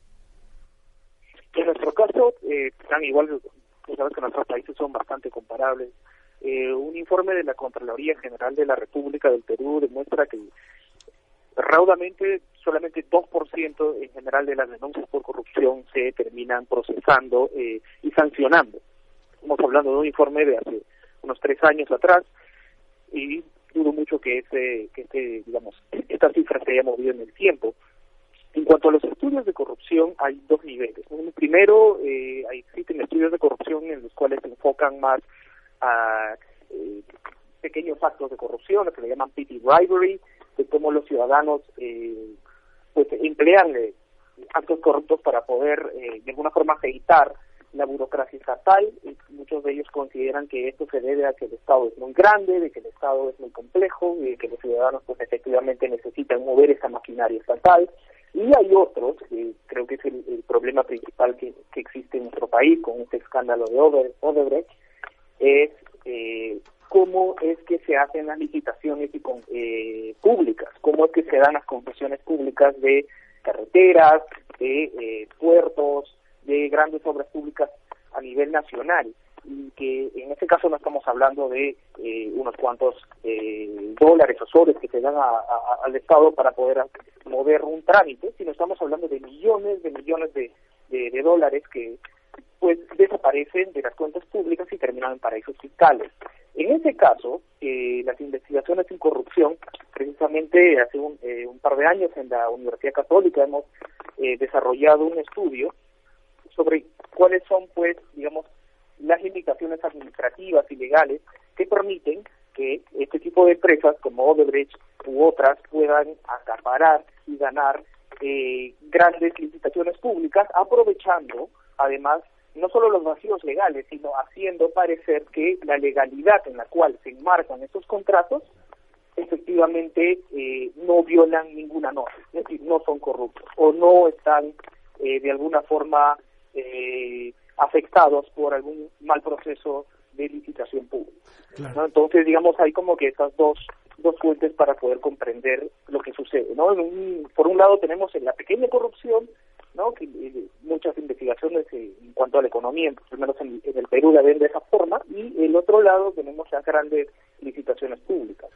En nuestro caso, eh, están igual, sabes que nuestros países son bastante comparables. Eh, un informe de la Contraloría General de la República del Perú demuestra que raudamente solamente 2% en general de las denuncias por corrupción se terminan procesando eh, y sancionando. Estamos hablando de un informe de hace unos tres años atrás y dudo mucho que ese, que este, digamos, esta cifra se haya movido en el tiempo. En cuanto a los estudios de corrupción, hay dos niveles. primero, eh, existen estudios de corrupción en los cuales se enfocan más a eh, pequeños actos de corrupción, lo que le llaman petty bribery, de cómo los ciudadanos eh, pues emplean eh, actos corruptos para poder eh, de alguna forma aceitar la burocracia estatal. Y muchos de ellos consideran que esto se debe a que el Estado es muy grande, de que el Estado es muy complejo, y de que los ciudadanos pues efectivamente necesitan mover esa maquinaria estatal. Y hay otros, que creo que es el, problema principal que, existe en nuestro país con este escándalo de Odebrecht, es eh, cómo es que se hacen las licitaciones y eh, públicas, cómo es que se dan las concesiones públicas de carreteras, de eh, puertos, de grandes obras públicas a nivel nacional y que en este caso no estamos hablando de eh, unos cuantos eh, dólares o soles que se dan al Estado para poder mover un trámite, sino estamos hablando de millones de millones de, dólares que pues desaparecen de las cuentas públicas y terminan en paraísos fiscales. En ese caso, eh, las investigaciones en corrupción, precisamente hace un, un par de años en la Universidad Católica hemos desarrollado un estudio sobre cuáles son, pues, digamos, las limitaciones administrativas y legales que permiten que este tipo de empresas como Odebrecht u otras puedan acaparar y ganar eh, grandes licitaciones públicas, aprovechando además no solo los vacíos legales, sino haciendo parecer que la legalidad en la cual se enmarcan estos contratos efectivamente eh, no violan ninguna norma, es decir, no son corruptos o no están eh, de alguna forma eh, afectados por algún mal proceso de licitación pública. Entonces, digamos, hay como que estas dos, dos fuentes para poder comprender lo que sucede. ¿no? por un lado tenemos la pequeña corrupción, ¿no? que eh, muchas investigaciones eh, en cuanto a la economía, al menos en, en el Perú la ven de esa forma, y el otro lado tenemos las grandes licitaciones públicas.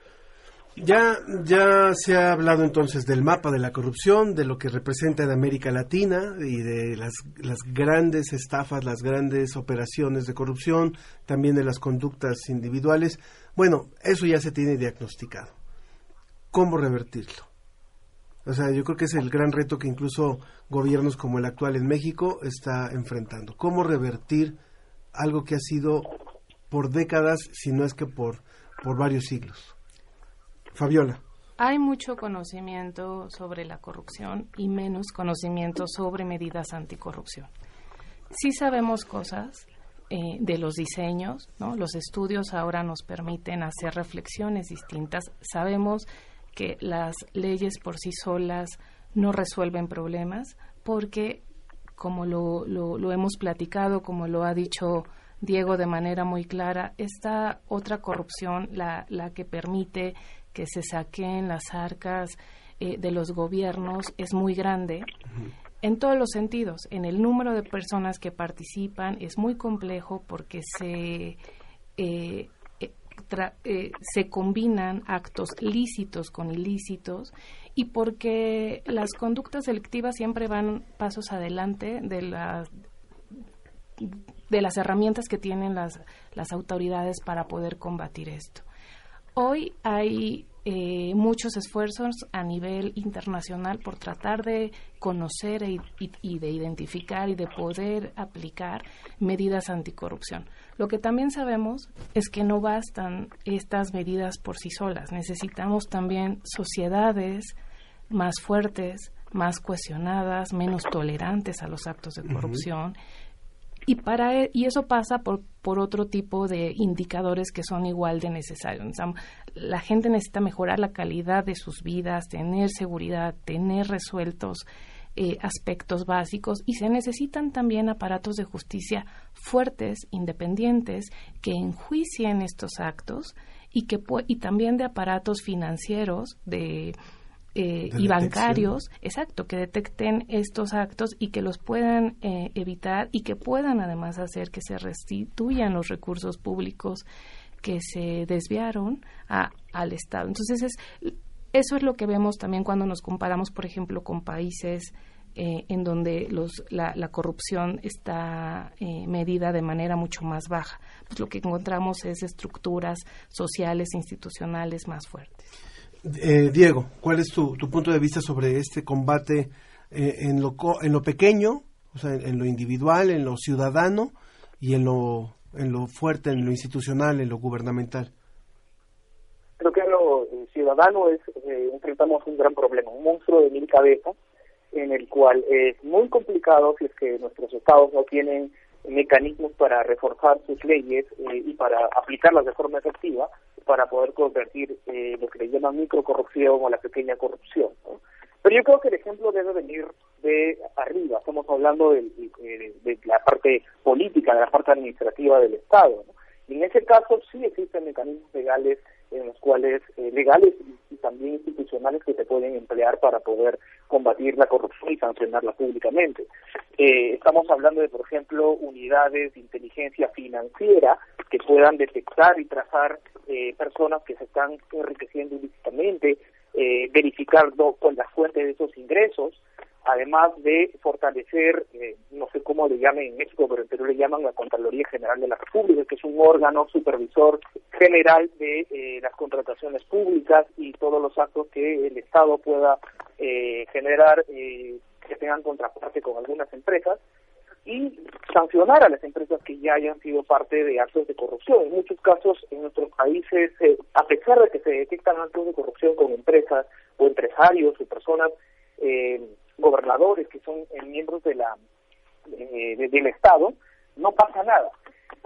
Ya, ya se ha hablado entonces del mapa de la corrupción, de lo que representa en América Latina y de las, las grandes estafas, las grandes operaciones de corrupción, también de las conductas individuales. Bueno, eso ya se tiene diagnosticado. ¿Cómo revertirlo? O sea, yo creo que es el gran reto que incluso gobiernos como el actual en México está enfrentando. ¿Cómo revertir algo que ha sido por décadas, si no es que por, por varios siglos? Fabiola. Hay mucho conocimiento sobre la corrupción y menos conocimiento sobre medidas anticorrupción. Sí sabemos cosas, eh, de los diseños, ¿no? Los estudios ahora nos permiten hacer reflexiones distintas. Sabemos que las leyes por sí solas no resuelven problemas porque, como lo, lo, hemos platicado, como lo ha dicho Diego de manera muy clara, esta otra corrupción, la, la que permite que se saquen las arcas eh, de los gobiernos, es muy grande en todos los sentidos. En el número de personas que participan es muy complejo porque se, eh, eh, eh, se combinan actos lícitos con ilícitos y porque las conductas selectivas siempre van pasos adelante de las de las herramientas que tienen las, las autoridades para poder combatir esto. Hoy hay eh, muchos esfuerzos a nivel internacional por tratar de conocer e y, de identificar y de poder aplicar medidas anticorrupción. Lo que también sabemos es que no bastan estas medidas por sí solas. Necesitamos también sociedades más fuertes, más cohesionadas, menos tolerantes a los actos de corrupción y para e, y eso pasa por por otro tipo de indicadores que son igual de necesarios. La gente necesita mejorar la calidad de sus vidas, tener seguridad, tener resueltos eh, aspectos básicos y se necesitan también aparatos de justicia fuertes, independientes, que enjuicien estos actos y que y también de aparatos financieros de eh, y bancarios, exacto, que detecten estos actos y que los puedan eh, evitar y que puedan además hacer que se restituyan los recursos públicos que se desviaron a, al Estado. Entonces, es, eso es lo que vemos también cuando nos comparamos, por ejemplo, con países eh, en donde los, la, la corrupción está medida de manera mucho más baja. Pues lo que encontramos es estructuras sociales institucionales más fuertes. Eh, Diego, ¿cuál es tu, punto de vista sobre este combate eh, en, lo, en lo pequeño, o sea, en, lo individual, en lo ciudadano y en lo, en lo fuerte, en lo institucional, en lo gubernamental? Creo que en lo ciudadano es, eh, enfrentamos un gran problema, un monstruo de mil cabezas en el cual es muy complicado si que nuestros estados no tienen mecanismos para reforzar sus leyes eh, y para aplicarlas de forma efectiva para poder convertir eh, lo que le llaman microcorrupción o la pequeña corrupción. Pero yo creo que el ejemplo debe venir de arriba. Estamos hablando de, de, la parte política, de la parte administrativa del Estado. Y en ese caso sí existen mecanismos legales en los cuales eh, legales y, también institucionales que se pueden emplear para poder combatir la corrupción y sancionarla públicamente. Eh, estamos hablando de, por ejemplo, unidades de inteligencia financiera que puedan detectar y trazar eh, personas que se están enriqueciendo ilícitamente, verificar con las fuentes de esos ingresos, además de fortalecer, eh, no sé cómo le llamen en México, pero en Perú le llaman la Contraloría General de la República, que es un órgano supervisor general de eh, las contrataciones públicas y todos los actos que el Estado pueda eh, generar que tengan contraparte con algunas empresas y sancionar a las empresas que ya hayan sido parte de actos de corrupción. En muchos casos en nuestros países, a pesar de que se detectan actos de corrupción con empresas o empresarios o personas eh, gobernadores que son eh, miembros de la eh, del Estado, no pasa nada.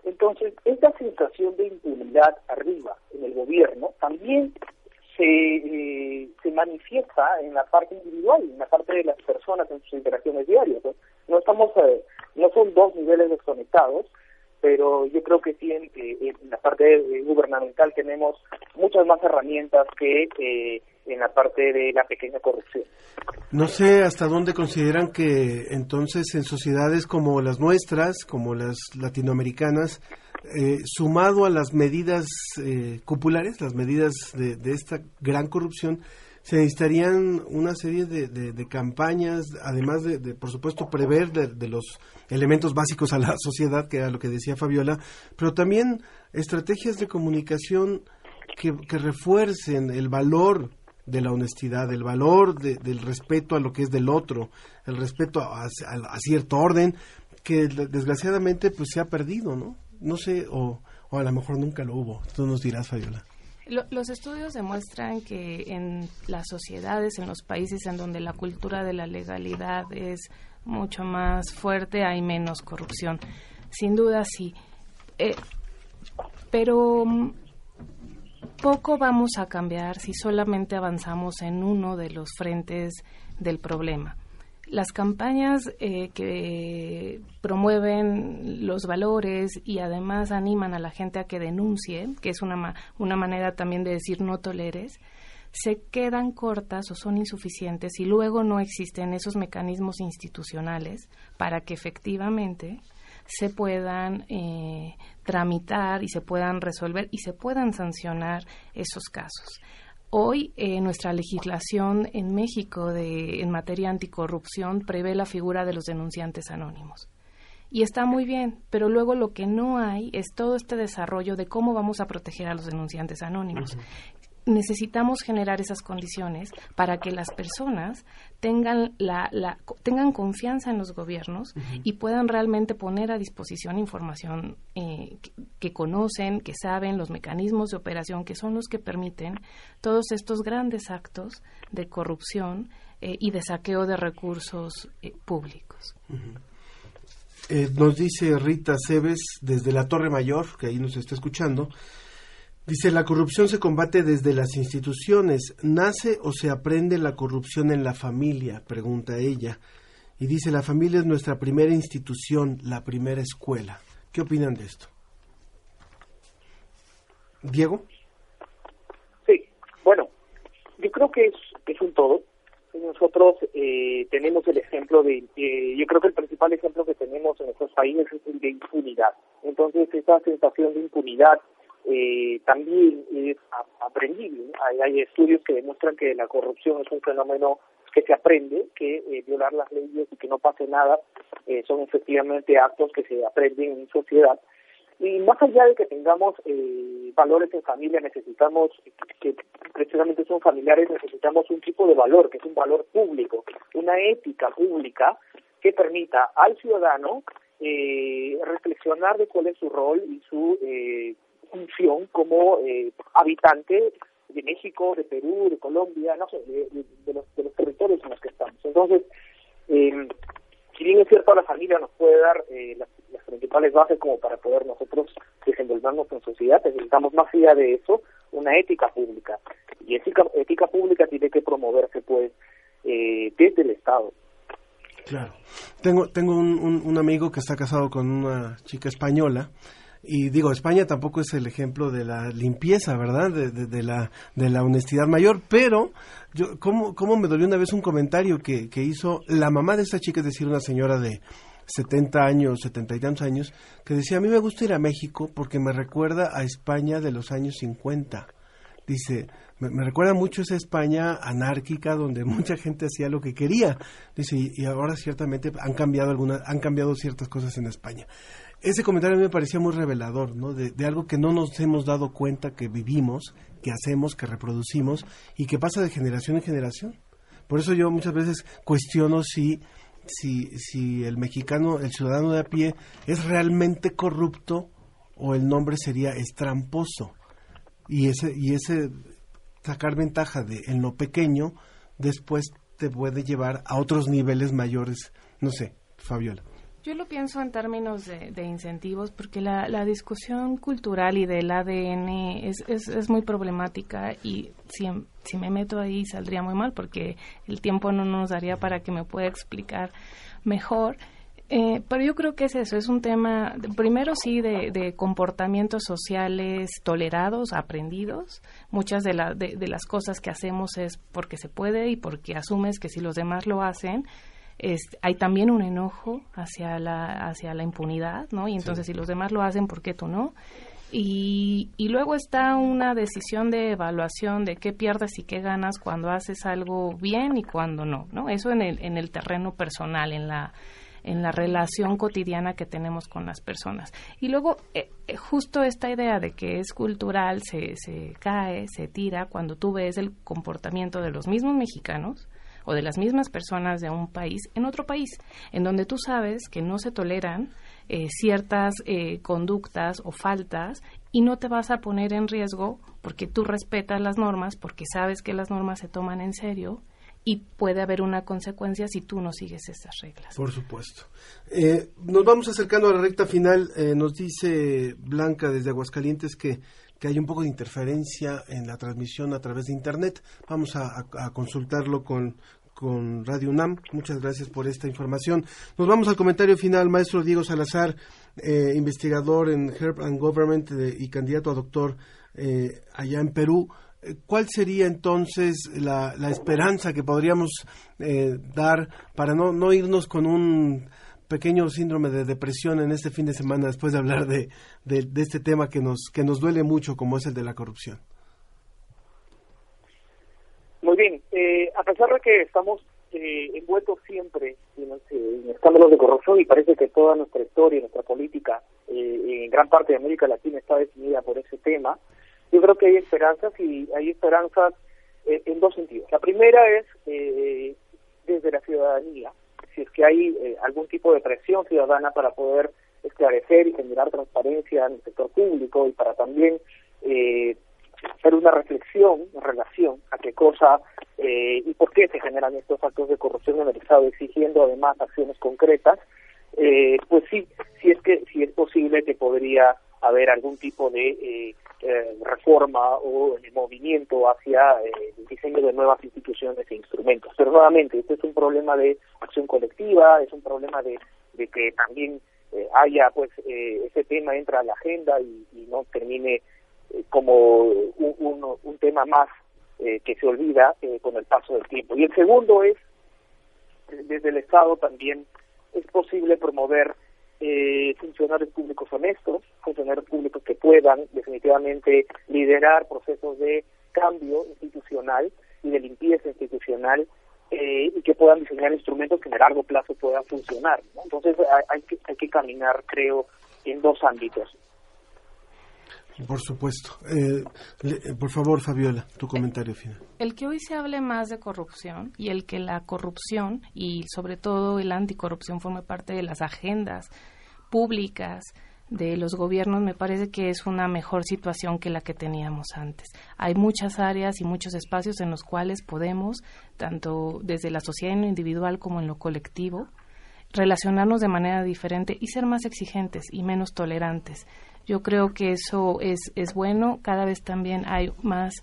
Entonces, esta sensación de impunidad arriba en el gobierno también se, eh, se manifiesta en la parte individual, en la parte de las personas en sus interacciones diarias. No, estamos, no son dos niveles desconectados, pero yo creo que sí en, la parte gubernamental tenemos muchas más herramientas que en la parte de la pequeña corrupción. No sé hasta dónde consideran que entonces en sociedades como las nuestras, como las latinoamericanas, eh, sumado a las medidas eh, cupulares, las medidas de, esta gran corrupción, se necesitarían una serie de, campañas, además de, por supuesto, prever de, los elementos básicos a la sociedad, que era lo que decía Fabiola, pero también estrategias de comunicación que, que refuercen el valor de la honestidad, del valor del respeto a lo que es del otro, el respeto a, cierto orden que desgraciadamente pues se ha perdido, ¿no? No sé, o, o a lo mejor nunca lo hubo. Tú nos dirás, Fabiola. los estudios demuestran que en las sociedades, en los países en donde la cultura de la legalidad es mucho más fuerte, hay menos corrupción. Sin duda, sí. Eh, pero poco vamos a cambiar si solamente avanzamos en uno de los frentes del problema. Las campañas eh, que promueven los valores y además animan a la gente a que denuncie, que es una, una manera también de decir no toleres, se quedan cortas o son insuficientes y luego no existen esos mecanismos institucionales para que efectivamente se puedan eh, tramitar y se puedan resolver y se puedan sancionar esos casos. Hoy eh, nuestra legislación en México de, en materia anticorrupción prevé la figura de los denunciantes anónimos. Y está muy bien, pero luego lo que no hay es todo este desarrollo de cómo vamos a proteger a los denunciantes anónimos necesitamos generar esas condiciones para que las personas tengan la, tengan confianza en los gobiernos y puedan realmente poner a disposición información eh, que, conocen, que saben los mecanismos de operación que son los que permiten todos estos grandes actos de corrupción eh, y de saqueo de recursos eh, públicos. nos dice Rita Cebes desde la Torre Mayor, que ahí nos está escuchando, Dice, la corrupción se combate desde las instituciones. ¿Nace o se aprende la corrupción en la familia? Pregunta ella. Y dice, la familia es nuestra primera institución, la primera escuela. ¿Qué opinan de esto? Diego. Sí, bueno, yo creo que es, un todo. Nosotros eh, tenemos el ejemplo de, eh, yo creo que el principal ejemplo que tenemos en nuestros países es el de impunidad. Entonces, esa sensación de impunidad eh, también es aprendible. Hay, estudios que demuestran que la corrupción es un fenómeno que se aprende, que eh, violar las leyes y que no pase nada eh, son efectivamente actos que se aprenden en sociedad. Y más allá de que tengamos eh, valores en familia, necesitamos, que precisamente son familiares, necesitamos un tipo de valor, que es un valor público, una ética pública que permita al ciudadano reflexionar de cuál es su rol y su función como eh, habitante de México, de Perú, de Colombia, no sé, de, los, territorios en los que estamos. Entonces, eh, si bien es cierto, la familia nos puede dar eh, las, principales bases como para poder nosotros desenvolvernos en sociedad, necesitamos más allá de eso una ética pública. Y ética, ética pública tiene que promoverse, pues, eh, desde el Estado. Claro. Tengo, tengo un, un amigo que está casado con una chica española y digo, España tampoco es el ejemplo de la limpieza, ¿verdad? De, de, la, de la honestidad mayor, pero yo, ¿cómo, ¿cómo me dolió una vez un comentario que, que hizo la mamá de esta chica, es decir, una señora de 70 años, 70 y tantos años, que decía, a mí me gusta ir a México porque me recuerda a España de los años 50. Dice, me, me, recuerda mucho esa España anárquica donde mucha gente hacía lo que quería. Dice, y, y ahora ciertamente han cambiado algunas, han cambiado ciertas cosas en España ese comentario a mí me parecía muy revelador, ¿no? De, algo que no nos hemos dado cuenta que vivimos, que hacemos, que reproducimos y que pasa de generación en generación. Por eso yo muchas veces cuestiono si, si, si el mexicano, el ciudadano de a pie, es realmente corrupto o el nombre sería estramposo. Y ese, y ese sacar ventaja de en lo pequeño después te puede llevar a otros niveles mayores. No sé, Fabiola. Yo lo pienso en términos de, incentivos porque la, discusión cultural y del ADN es, es, muy problemática y si, si, me meto ahí saldría muy mal porque el tiempo no nos daría para que me pueda explicar mejor. Eh, pero yo creo que es eso, es un tema, primero sí, de, comportamientos sociales tolerados, aprendidos. Muchas de, la, de, de las cosas que hacemos es porque se puede y porque asumes que si los demás lo hacen, hay también un enojo hacia la, hacia la impunidad, ¿no? Y entonces si los demás lo hacen, ¿por qué tú no? Y, y luego está una decisión de evaluación de qué pierdes y qué ganas cuando haces algo bien y cuando no, ¿no? Eso en el, en el terreno personal, en la, en la relación cotidiana que tenemos con las personas. Y luego, eh, eh, justo esta idea de que es cultural se, se cae, se tira cuando tú ves el comportamiento de los mismos mexicanos o de las mismas personas de un país en otro país, en donde tú sabes que no se toleran eh, ciertas eh, conductas o faltas y no te vas a poner en riesgo porque tú respetas las normas, porque sabes que las normas se toman en serio y puede haber una consecuencia si tú no sigues esas reglas. Por supuesto. Eh, nos vamos acercando a la recta final. Eh, nos dice Blanca desde Aguascalientes que, que hay un poco de interferencia en la transmisión a través de Internet. Vamos a, consultarlo con, con Radio UNAM. Muchas gracias por esta información. Nos vamos al comentario final, maestro Diego Salazar, eh, investigador en Herb and Government y candidato a doctor eh, allá en Perú. Eh, ¿Cuál sería entonces la, la esperanza que podríamos dar para no, no irnos con un pequeño síndrome de depresión en este fin de semana después de hablar de, de, este tema que nos, que nos duele mucho como es el de la corrupción? Muy bien, eh, a pesar de que estamos eh, envueltos siempre en, escándalos de corrupción y parece que toda nuestra historia, nuestra política, eh, en gran parte de América Latina está definida por ese tema, yo creo que hay esperanzas y hay esperanzas eh, en dos sentidos. La primera es eh, desde la ciudadanía, si es que hay eh, algún tipo de presión ciudadana para poder esclarecer y generar transparencia en el sector público y para también eh, hacer una reflexión en relación a qué cosa eh, y por qué se generan estos actos de corrupción en el Estado, exigiendo además acciones concretas, eh, pues sí, si es que si es posible que podría haber algún tipo de eh, eh, reforma o de movimiento hacia eh, el diseño de nuevas instituciones e instrumentos. Pero nuevamente, este es un problema de acción colectiva, es un problema de, de que también eh, haya, pues, ese tema entra a la agenda y, y no termine como un, un, un, tema más que se olvida con el paso del tiempo. Y el segundo es, desde el Estado también es posible promover eh, funcionarios públicos honestos, funcionarios públicos que puedan definitivamente liderar procesos de cambio institucional y de limpieza institucional eh, y que puedan diseñar instrumentos que en el largo plazo puedan funcionar. Entonces hay, que, hay que caminar, creo, en dos ámbitos. Por supuesto. Eh, le, por favor, Fabiola, tu comentario final. El que hoy se hable más de corrupción y el que la corrupción y sobre todo el anticorrupción forme parte de las agendas públicas de los gobiernos me parece que es una mejor situación que la que teníamos antes. Hay muchas áreas y muchos espacios en los cuales podemos, tanto desde la sociedad en lo individual como en lo colectivo, relacionarnos de manera diferente y ser más exigentes y menos tolerantes yo creo que eso es, es bueno. Cada vez también hay más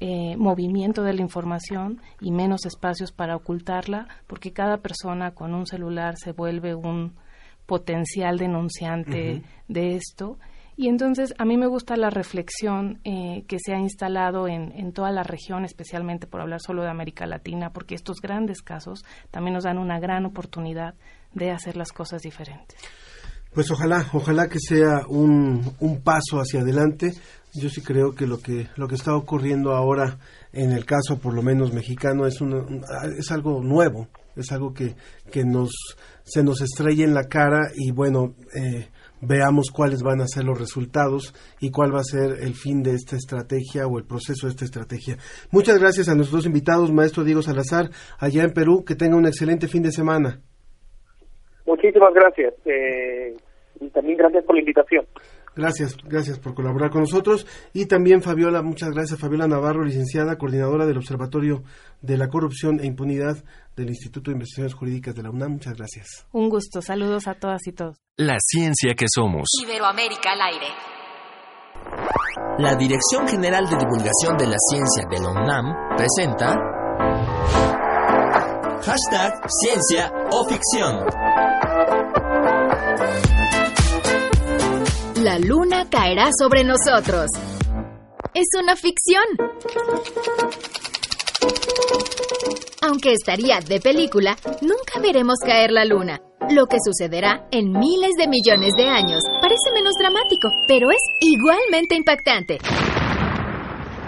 eh, movimiento de la información y menos espacios para ocultarla, porque cada persona con un celular se vuelve un potencial denunciante uh -huh. de esto. Y entonces a mí me gusta la reflexión eh, que se ha instalado en, en, toda la región, especialmente por hablar solo de América Latina, porque estos grandes casos también nos dan una gran oportunidad de hacer las cosas diferentes. Pues ojalá, ojalá que sea un, un paso hacia adelante. Yo sí creo que lo que lo que está ocurriendo ahora en el caso por lo menos mexicano es una, es algo nuevo, es algo que que nos se nos estrella en la cara y bueno, eh, veamos cuáles van a ser los resultados y cuál va a ser el fin de esta estrategia o el proceso de esta estrategia. Muchas gracias a nuestros dos invitados, maestro Diego Salazar, allá en Perú, que tenga un excelente fin de semana. Muchísimas gracias. Eh, y también gracias por la invitación. Gracias, gracias por colaborar con nosotros. Y también Fabiola, muchas gracias. Fabiola Navarro, licenciada, coordinadora del Observatorio de la Corrupción e Impunidad del Instituto de Investigaciones Jurídicas de la UNAM. Muchas gracias. Un gusto. Saludos a todas y todos. La ciencia que somos. Iberoamérica al aire. La Dirección General de Divulgación de la Ciencia de la UNAM presenta Hashtag Ciencia o Ficción. La luna caerá sobre nosotros. Es una ficción. Aunque estaría de película, nunca veremos caer la luna. Lo que sucederá en miles de millones de años parece menos dramático, pero es igualmente impactante.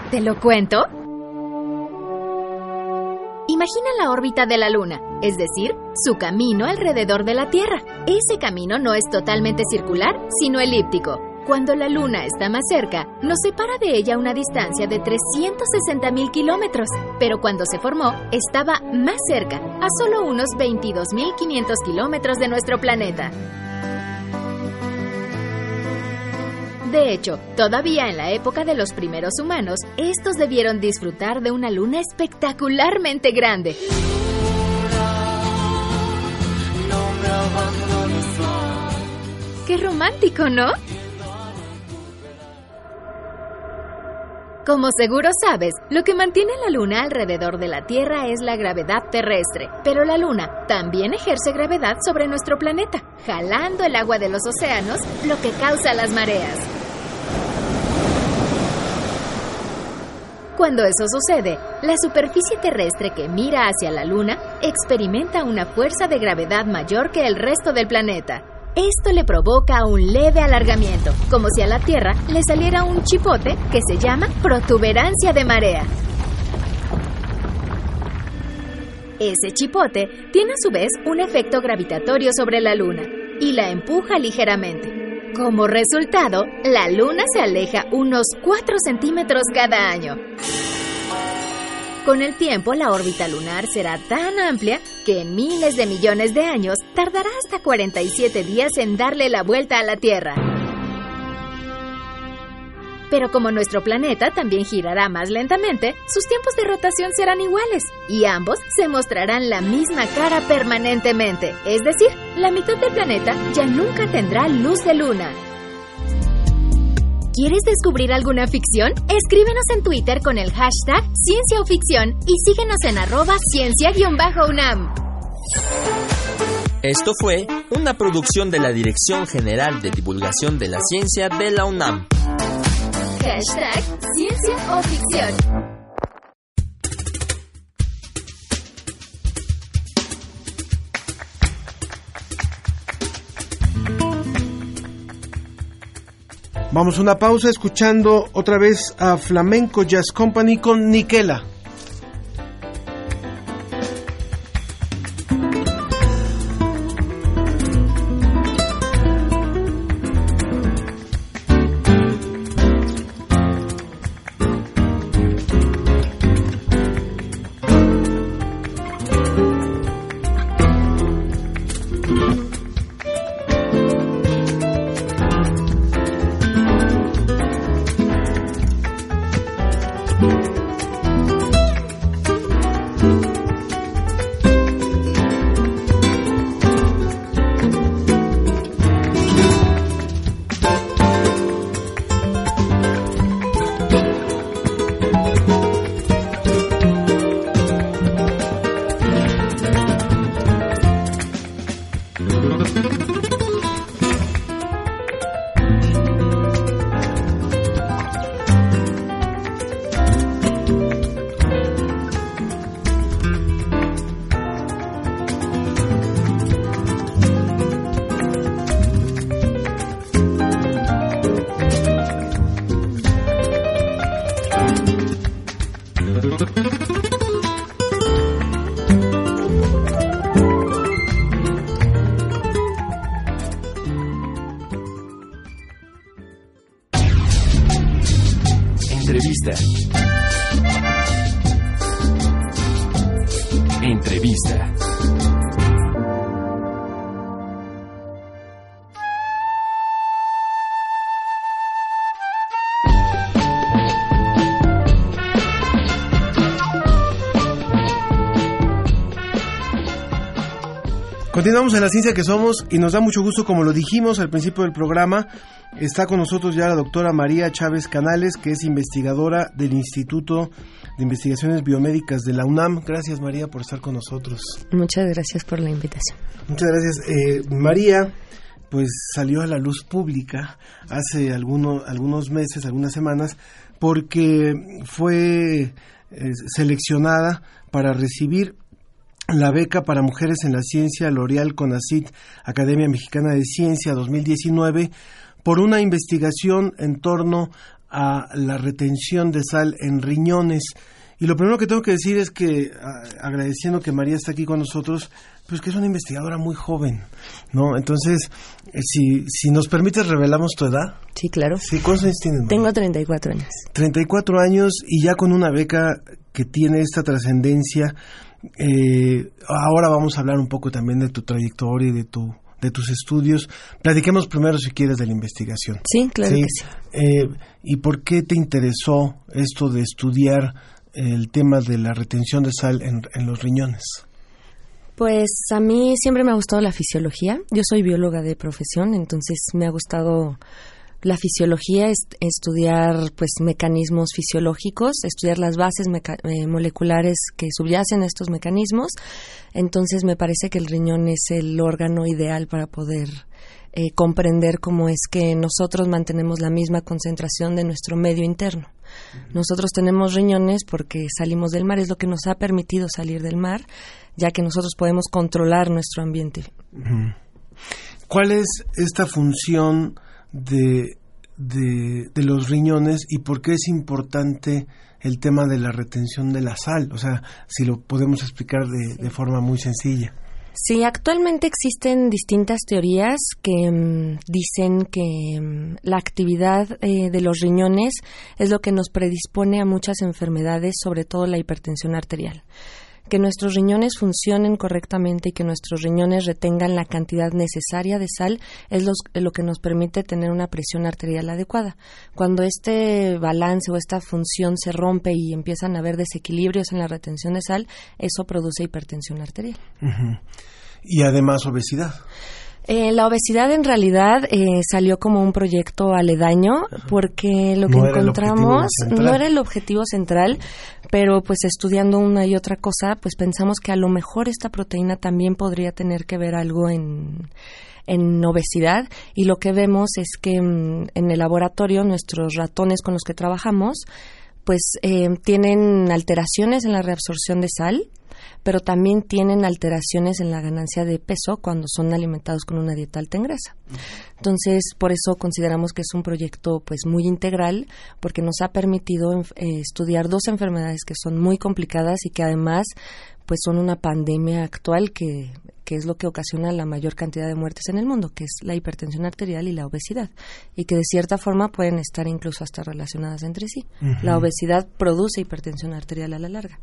¿Te lo cuento? Imagina la órbita de la Luna, es decir, su camino alrededor de la Tierra. Ese camino no es totalmente circular, sino elíptico. Cuando la Luna está más cerca, nos separa de ella una distancia de 360.000 kilómetros, pero cuando se formó, estaba más cerca, a solo unos 22.500 kilómetros de nuestro planeta. De hecho, todavía en la época de los primeros humanos, estos debieron disfrutar de una luna espectacularmente grande. Qué romántico, ¿no? Como seguro sabes, lo que mantiene la Luna alrededor de la Tierra es la gravedad terrestre, pero la Luna también ejerce gravedad sobre nuestro planeta, jalando el agua de los océanos, lo que causa las mareas. Cuando eso sucede, la superficie terrestre que mira hacia la Luna experimenta una fuerza de gravedad mayor que el resto del planeta. Esto le provoca un leve alargamiento, como si a la Tierra le saliera un chipote que se llama protuberancia de marea. Ese chipote tiene a su vez un efecto gravitatorio sobre la Luna y la empuja ligeramente. Como resultado, la Luna se aleja unos 4 centímetros cada año. Con el tiempo, la órbita lunar será tan amplia que en miles de millones de años tardará hasta 47 días en darle la vuelta a la Tierra. Pero como nuestro planeta también girará más lentamente, sus tiempos de rotación serán iguales y ambos se mostrarán la misma cara permanentemente. Es decir, la mitad del planeta ya nunca tendrá luz de luna. ¿Quieres descubrir alguna ficción? Escríbenos en Twitter con el hashtag Ciencia Ficción y síguenos en arroba ciencia-unam. Esto fue una producción de la Dirección General de Divulgación de la Ciencia de la UNAM. Hashtag Ciencia o Ficción. Vamos a una pausa escuchando otra vez a Flamenco Jazz Company con Nikela. Continuamos en la ciencia que somos y nos da mucho gusto, como lo dijimos al principio del programa, está con nosotros ya la doctora María Chávez Canales, que es investigadora del Instituto de Investigaciones Biomédicas de la UNAM. Gracias María por estar con nosotros. Muchas gracias por la invitación. Muchas gracias. Eh, María, pues salió a la luz pública hace alguno, algunos meses, algunas semanas, porque fue eh, seleccionada para recibir la beca para mujeres en la ciencia L'Oreal Conacit Academia Mexicana de Ciencia 2019 por una investigación en torno a la retención de sal en riñones. Y lo primero que tengo que decir es que, agradeciendo que María está aquí con nosotros, pues que es una investigadora muy joven, ¿no? Entonces, eh, si, si nos permites, revelamos tu edad. Sí, claro. Sí, ¿cuántos años tienes? María? Tengo 34 años. 34 años y ya con una beca que tiene esta trascendencia. Eh, ahora vamos a hablar un poco también de tu trayectoria y de tu de tus estudios. Platiquemos primero, si quieres, de la investigación. Sí, claro que sí. Eh, ¿Y por qué te interesó esto de estudiar el tema de la retención de sal en, en los riñones? Pues a mí siempre me ha gustado la fisiología. Yo soy bióloga de profesión, entonces me ha gustado la fisiología, es estudiar pues mecanismos fisiológicos, estudiar las bases eh, moleculares que subyacen a estos mecanismos. Entonces me parece que el riñón es el órgano ideal para poder eh, comprender cómo es que nosotros mantenemos la misma concentración de nuestro medio interno. Nosotros tenemos riñones porque salimos del mar, es lo que nos ha permitido salir del mar, ya que nosotros podemos controlar nuestro ambiente. ¿Cuál es esta función de, de, los riñones y por qué es importante el tema de la retención de la sal? O sea, si lo podemos explicar de, de forma muy sencilla. Sí, actualmente existen distintas teorías que mm, dicen que mm, la actividad eh, de los riñones es lo que nos predispone a muchas enfermedades, sobre todo la hipertensión arterial que nuestros riñones funcionen correctamente y que nuestros riñones retengan la cantidad necesaria de sal es lo que nos permite tener una presión arterial adecuada. Cuando este balance o esta función se rompe y empiezan a haber desequilibrios en la retención de sal, eso produce hipertensión arterial. Y además obesidad. Eh, la obesidad en realidad eh, salió como un proyecto aledaño porque lo que encontramos no era el objetivo central, pero pues estudiando una y otra cosa, pues pensamos que a lo mejor esta proteína también podría tener que ver algo en, en obesidad. Y lo que vemos es que mm, en el laboratorio nuestros ratones con los que trabajamos pues eh, tienen alteraciones en la reabsorción de sal pero también tienen alteraciones en la ganancia de peso cuando son alimentados con una dieta alta en grasa. Entonces, por eso consideramos que es un proyecto pues muy integral porque nos ha permitido eh, estudiar dos enfermedades que son muy complicadas y que además pues son una pandemia actual que, es lo que ocasiona la mayor cantidad de muertes en el mundo, que es la hipertensión arterial y la obesidad, y que de cierta forma pueden estar incluso hasta relacionadas entre sí. La obesidad produce hipertensión arterial a la larga.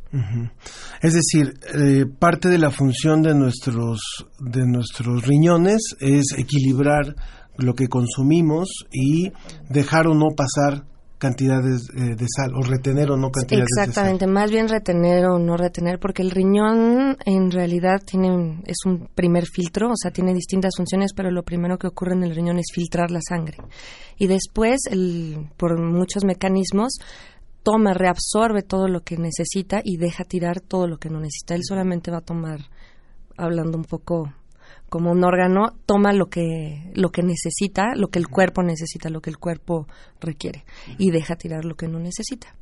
Es decir, eh, parte de la función de nuestros, de nuestros riñones es equilibrar lo que consumimos y dejar o no pasar cantidades eh, de sal o retener o no cantidades de sal. Exactamente, más bien retener o no retener porque el riñón en realidad tiene es un primer filtro, o sea, tiene distintas funciones, pero lo primero que ocurre en el riñón es filtrar la sangre. Y después el, por muchos mecanismos toma, reabsorbe todo lo que necesita y deja tirar todo lo que no necesita. Él solamente va a tomar hablando un poco como un órgano toma lo que lo que necesita, lo que el cuerpo necesita, lo que el cuerpo requiere y deja tirar lo que no necesita.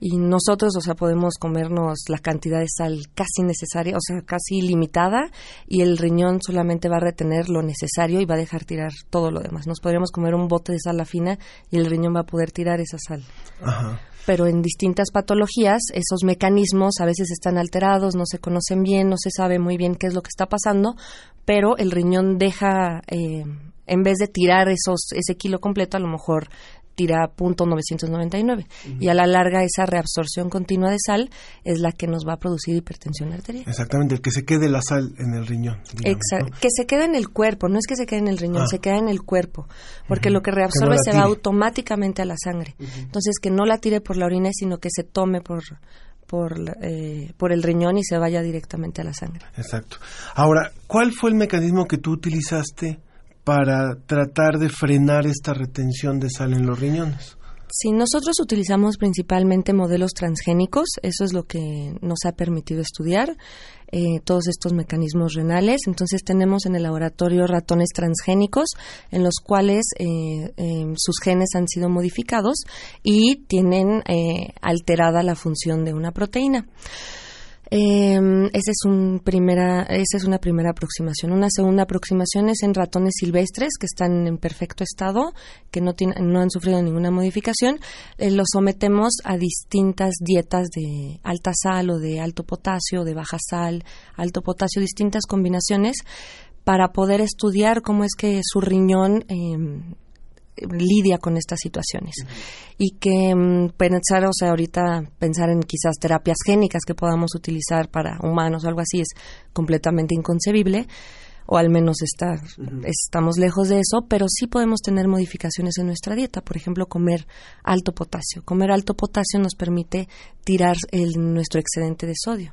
Y nosotros, o sea, podemos comernos la cantidad de sal casi necesaria, o sea, casi limitada y el riñón solamente va a retener lo necesario y va a dejar tirar todo lo demás. Nos podríamos comer un bote de sal fina y el riñón va a poder tirar esa sal. Ajá pero en distintas patologías esos mecanismos a veces están alterados, no se conocen bien, no se sabe muy bien qué es lo que está pasando, pero el riñón deja, eh, en vez de tirar esos, ese kilo completo, a lo mejor tira punto 999 y a la larga esa reabsorción continua de sal es la que nos va a producir hipertensión arterial. Exactamente, el que se quede la sal en el riñón. Exacto, que se quede en el cuerpo, no es que se quede en el riñón, ah. se queda en el cuerpo, porque lo que reabsorbe se va automáticamente a la sangre. Entonces que no la tire por la orina, sino que se tome por por, eh, por el riñón y se vaya directamente a la sangre. Exacto. Ahora, ¿cuál fue el mecanismo que tú utilizaste para tratar de frenar esta retención de sal en los riñones? Sí, nosotros utilizamos principalmente modelos transgénicos, eso es lo que nos ha permitido estudiar eh, todos estos mecanismos renales. Entonces tenemos en el laboratorio ratones transgénicos en los cuales eh, em, sus genes han sido modificados y tienen eh, alterada la función de una proteína. Eh, esa, es un primera, esa es una primera aproximación. Una segunda aproximación es en ratones silvestres que están en perfecto estado, que no, no han sufrido ninguna modificación. Eh, los sometemos a distintas dietas de alta sal o de alto potasio, de baja sal, alto potasio, distintas combinaciones para poder estudiar cómo es que su riñón eh, lidia con estas situaciones y que mm, pensar, o sea, ahorita pensar en quizás terapias génicas que podamos utilizar para humanos o algo así es completamente inconcebible o al menos estar, estamos lejos de eso, pero sí podemos tener modificaciones en nuestra dieta. Por ejemplo, comer alto potasio. Comer alto potasio nos permite tirar el, nuestro excedente de sodio.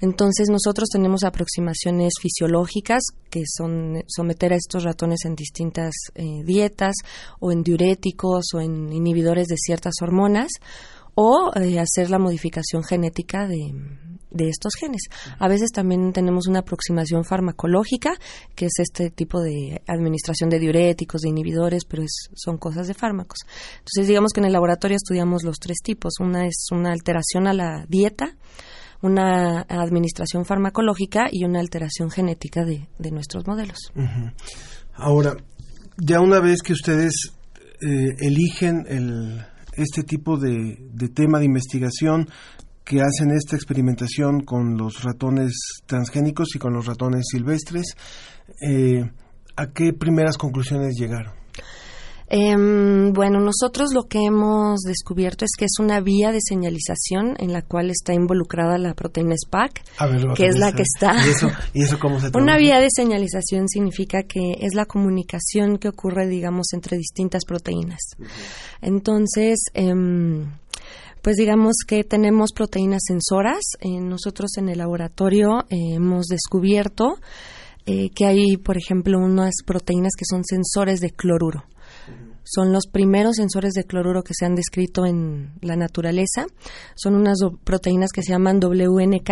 Entonces nosotros tenemos aproximaciones fisiológicas que son someter a estos ratones en distintas eh, dietas o en diuréticos o en inhibidores de ciertas hormonas o eh, hacer la modificación genética de, de estos genes. A veces también tenemos una aproximación farmacológica, que es este tipo de administración de diuréticos, de inhibidores, pero son cosas de fármacos. Entonces, digamos que en el laboratorio estudiamos los tres tipos. Una es una alteración a la dieta, una administración farmacológica y una alteración genética de, nuestros modelos. Ahora, ya una vez que ustedes eh, eligen el, este tipo de, tema de investigación, que hacen esta experimentación con los ratones transgénicos y con los ratones silvestres, eh, ¿a qué primeras conclusiones llegaron? Em, bueno, nosotros lo que hemos descubierto es que es una vía de señalización en la cual está involucrada la proteína SPAC, que es la que está. ¿Y eso, cómo se Una vía de señalización significa que es la comunicación que ocurre, digamos, entre distintas proteínas. Entonces, em, pues digamos que tenemos proteínas sensoras. Eh, nosotros en el laboratorio eh, hemos descubierto eh, que hay, por ejemplo, unas proteínas que son sensores de cloruro son los primeros sensores de cloruro que se han descrito en la naturaleza. Son unas proteínas que se llaman WNK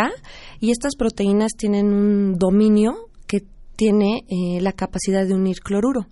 y estas proteínas tienen un dominio que tiene eh, la capacidad de unir cloruro.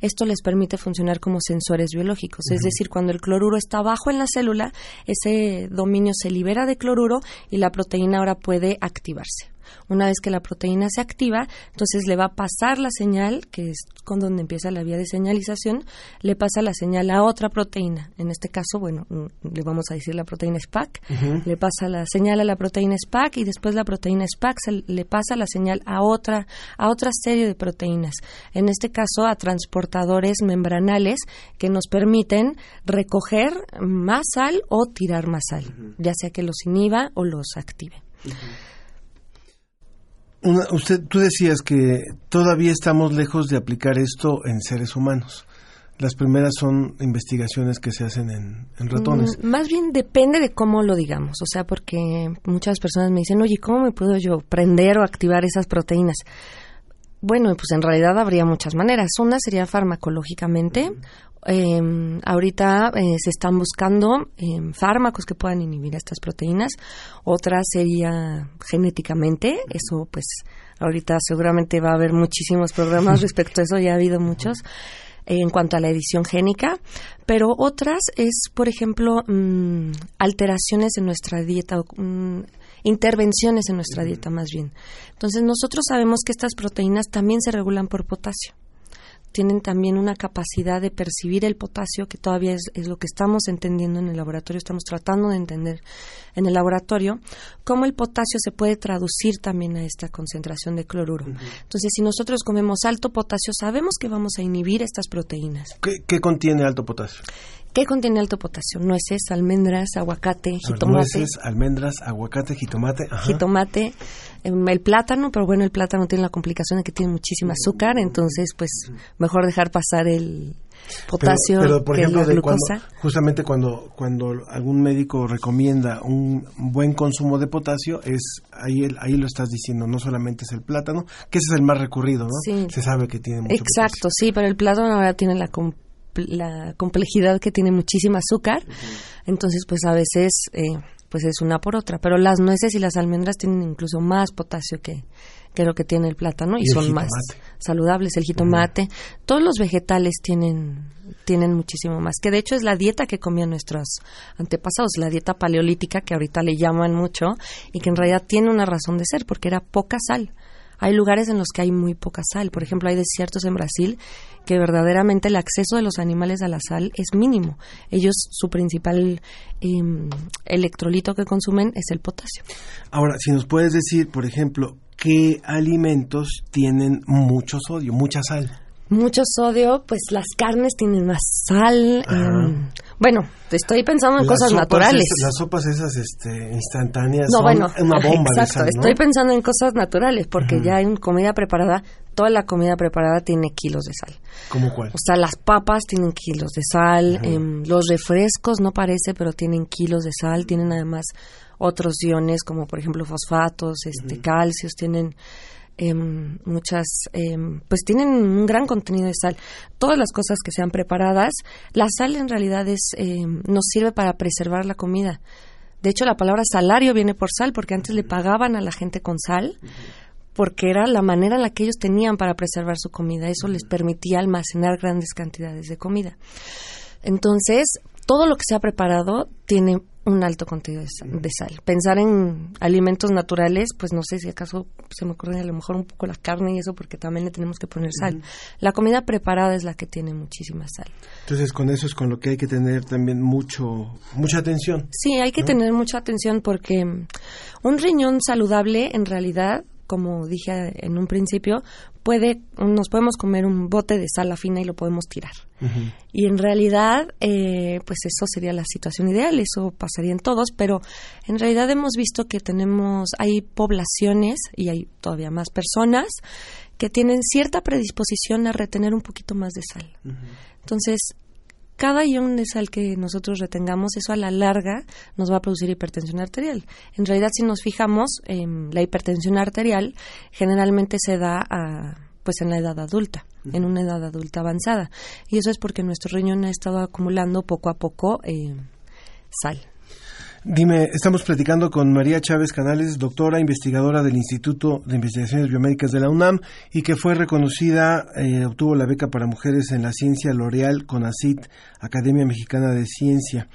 Esto les permite funcionar como sensores biológicos, es decir, cuando el cloruro está abajo en la célula, ese dominio se libera de cloruro y la proteína ahora puede activarse. Una vez que la proteína se activa, entonces le va a pasar la señal, que es con donde empieza la vía de señalización, le pasa la señal a otra proteína. En este caso, bueno, mm, le vamos a decir la proteína SPAC, le pasa la señal a la proteína SPAC y después la proteína SPAC le pasa la señal a otra, a otra serie de proteínas. En este caso, a transportadores membranales que nos permiten recoger más sal o tirar más sal, ya sea que los inhiba o los active usted, tú decías que todavía estamos lejos de aplicar esto en seres humanos. Las primeras son investigaciones que se hacen en, ratones. Mm, más bien depende de cómo lo digamos, o sea, porque muchas personas me dicen, oye, ¿cómo me puedo yo prender o activar esas proteínas? Bueno, pues en realidad habría muchas maneras. Una sería farmacológicamente, eh, ahorita eh, se están buscando em, fármacos que puedan inhibir estas proteínas. Otra sería genéticamente. Eso, pues, ahorita seguramente va a haber muchísimos programas respecto a eso. Ya ha habido muchos en cuanto a la edición génica, pero otras es, por ejemplo, mm, alteraciones en nuestra dieta, mm, intervenciones en nuestra dieta más bien. Entonces nosotros sabemos que estas proteínas también se regulan por potasio tienen también una capacidad de percibir el potasio, que todavía es, lo que estamos entendiendo en el laboratorio, estamos tratando de entender en el laboratorio, cómo el potasio se puede traducir también a esta concentración de cloruro. Entonces, si nosotros comemos alto potasio, sabemos que vamos a inhibir estas proteínas. qué contiene alto potasio? ¿Qué contiene alto potasio? Nueces, almendras, aguacate, jitomate. Nueces, almendras, aguacate, jitomate. Jitomate, em, el plátano, pero bueno, el plátano tiene la complicación de que tiene muchísimo azúcar, entonces pues mejor dejar pasar el potasio pero, por ejemplo, la glucosa. justamente cuando cuando algún médico recomienda un buen consumo de potasio es ahí ahí lo estás diciendo, no solamente es el plátano, que ese es el más recurrido, ¿no? Sí. Se sabe que tiene mucho Exacto, sí, pero el plátano ahora tiene la la complejidad que tiene muchísima azúcar, entonces pues a veces eh, pues es una por otra, pero las nueces y las almendras tienen incluso más potasio que, que lo que tiene el plátano y, son más saludables, el jitomate, todos los vegetales tienen tienen muchísimo más, que de hecho es la dieta que comían nuestros antepasados, la dieta paleolítica que ahorita le llaman mucho y que en realidad tiene una razón de ser porque era poca sal. Hay lugares en los que hay muy poca sal. Por ejemplo, hay desiertos en Brasil que verdaderamente el acceso de los animales a la sal es mínimo. Ellos, su principal em, electrolito que consumen es el potasio. Ahora, si nos puedes decir, por ejemplo, qué alimentos tienen mucho sodio, mucha sal. Mucho sodio, pues las carnes tienen más sal. Em, Bueno, estoy pensando en Las cosas sopas naturales. las sopas esas este, instantáneas No, son bueno, una bomba de exacto. sal, ¿no? Estoy pensando en cosas naturales porque ya en comida preparada, toda la comida preparada tiene kilos de sal. ¿Cómo cuál? O sea, las papas tienen kilos de sal, em, los refrescos no parece, pero tienen kilos de sal, tienen además otros iones como por ejemplo fosfatos, este, calcios, tienen em, muchas, em, pues tienen un gran contenido de sal. Todas las cosas que sean preparadas, la sal en realidad es, em, nos sirve para preservar la comida. De hecho, la palabra salario viene por sal, porque antes le pagaban a la gente con sal, porque era la manera en la que ellos tenían para preservar su comida. Eso les permitía almacenar grandes cantidades de comida. Entonces, todo lo que se ha preparado tiene un alto contenido de sa- de sal. Pensar en alimentos naturales, pues no sé si acaso se me ocurre a lo mejor un poco la carne y eso, porque también le tenemos que poner sal. La comida preparada es la que tiene muchísima sal. Entonces, con eso es con lo que hay que tener también mucho mucha atención. Sí, hay que tener mucha atención porque un riñón saludable, en realidad, como dije en un principio, puede, nos podemos comer un bote de sal fina y lo podemos tirar. Y en realidad, eh, pues eso sería la situación ideal, eso pasaría en todos, pero en realidad hemos visto que tenemos, hay poblaciones y hay todavía más personas que tienen cierta predisposición a retener un poquito más de sal. Entonces, cada ion de sal que nosotros retengamos, eso a la larga nos va a producir hipertensión arterial. En realidad, si nos fijamos, em, la hipertensión arterial generalmente se da a, pues en la edad adulta, en una edad adulta avanzada. Y eso es porque nuestro riñón ha estado acumulando poco a poco eh, sal. Dime, estamos platicando con María Chávez Canales, doctora investigadora del Instituto de Investigaciones Biomédicas de la UNAM y que fue reconocida, eh, obtuvo la beca para mujeres en la ciencia L'Oreal CONACIT, Academia Mexicana de Ciencia.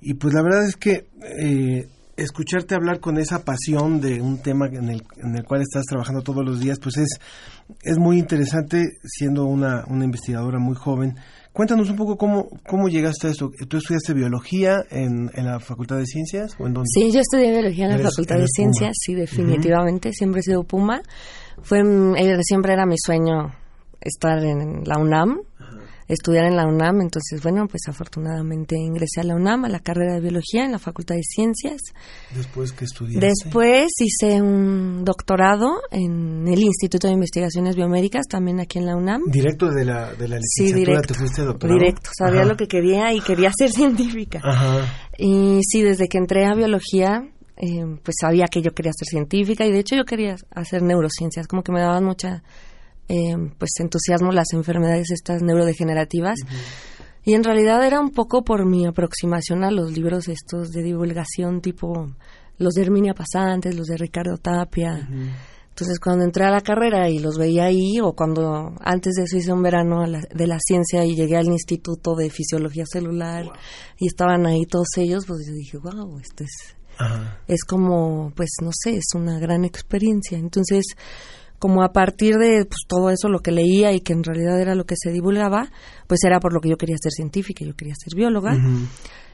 Y pues la verdad es que eh, escucharte hablar con esa pasión de un tema en el, en el cual estás trabajando todos los días, pues es, es muy interesante siendo una, una investigadora muy joven. Cuéntanos un poco cómo, cómo llegaste a esto. ¿Tú estudiaste biología en, en la Facultad de Ciencias? ¿O en dónde? Sí, yo estudié biología en la Eres- Facultad de. Ciencias, sí, definitivamente, siempre he sido Puma. Fue, mm, eh, siempre era mi sueño estar en la UNAM, estudiar en la UNAM, entonces, bueno, pues afortunadamente ingresé a la UNAM, a la carrera de biología en la Facultad de Ciencias. Después que estudiaste. Después hice un doctorado en el Instituto de Investigaciones Biomédicas, también aquí en la UNAM. Directo de la, de la Sí, licenciatura directo. te fuiste doctorado. Directo, sabía Ajá. lo que quería y quería ser científica. Ajá. Y sí, desde que entré a biología, eh, pues sabía que yo quería ser científica y de hecho yo quería hacer neurociencias, como que me daban mucha eh, pues entusiasmo las enfermedades estas neurodegenerativas. Y en realidad era un poco por mi aproximación a los libros estos de divulgación tipo los de Herminia Pasantes, los de Ricardo Tapia. Entonces cuando entré a la carrera y los veía ahí, o cuando antes de eso hice un verano a la- de la ciencia y llegué al Instituto de Fisiología Celular y estaban ahí todos ellos, pues yo dije, wow, esto es, es como, pues no sé, es una gran experiencia. Entonces, como a partir de pues, todo eso, lo que leía y que en realidad era lo que se divulgaba, pues era por lo que yo quería ser científica, yo quería ser bióloga.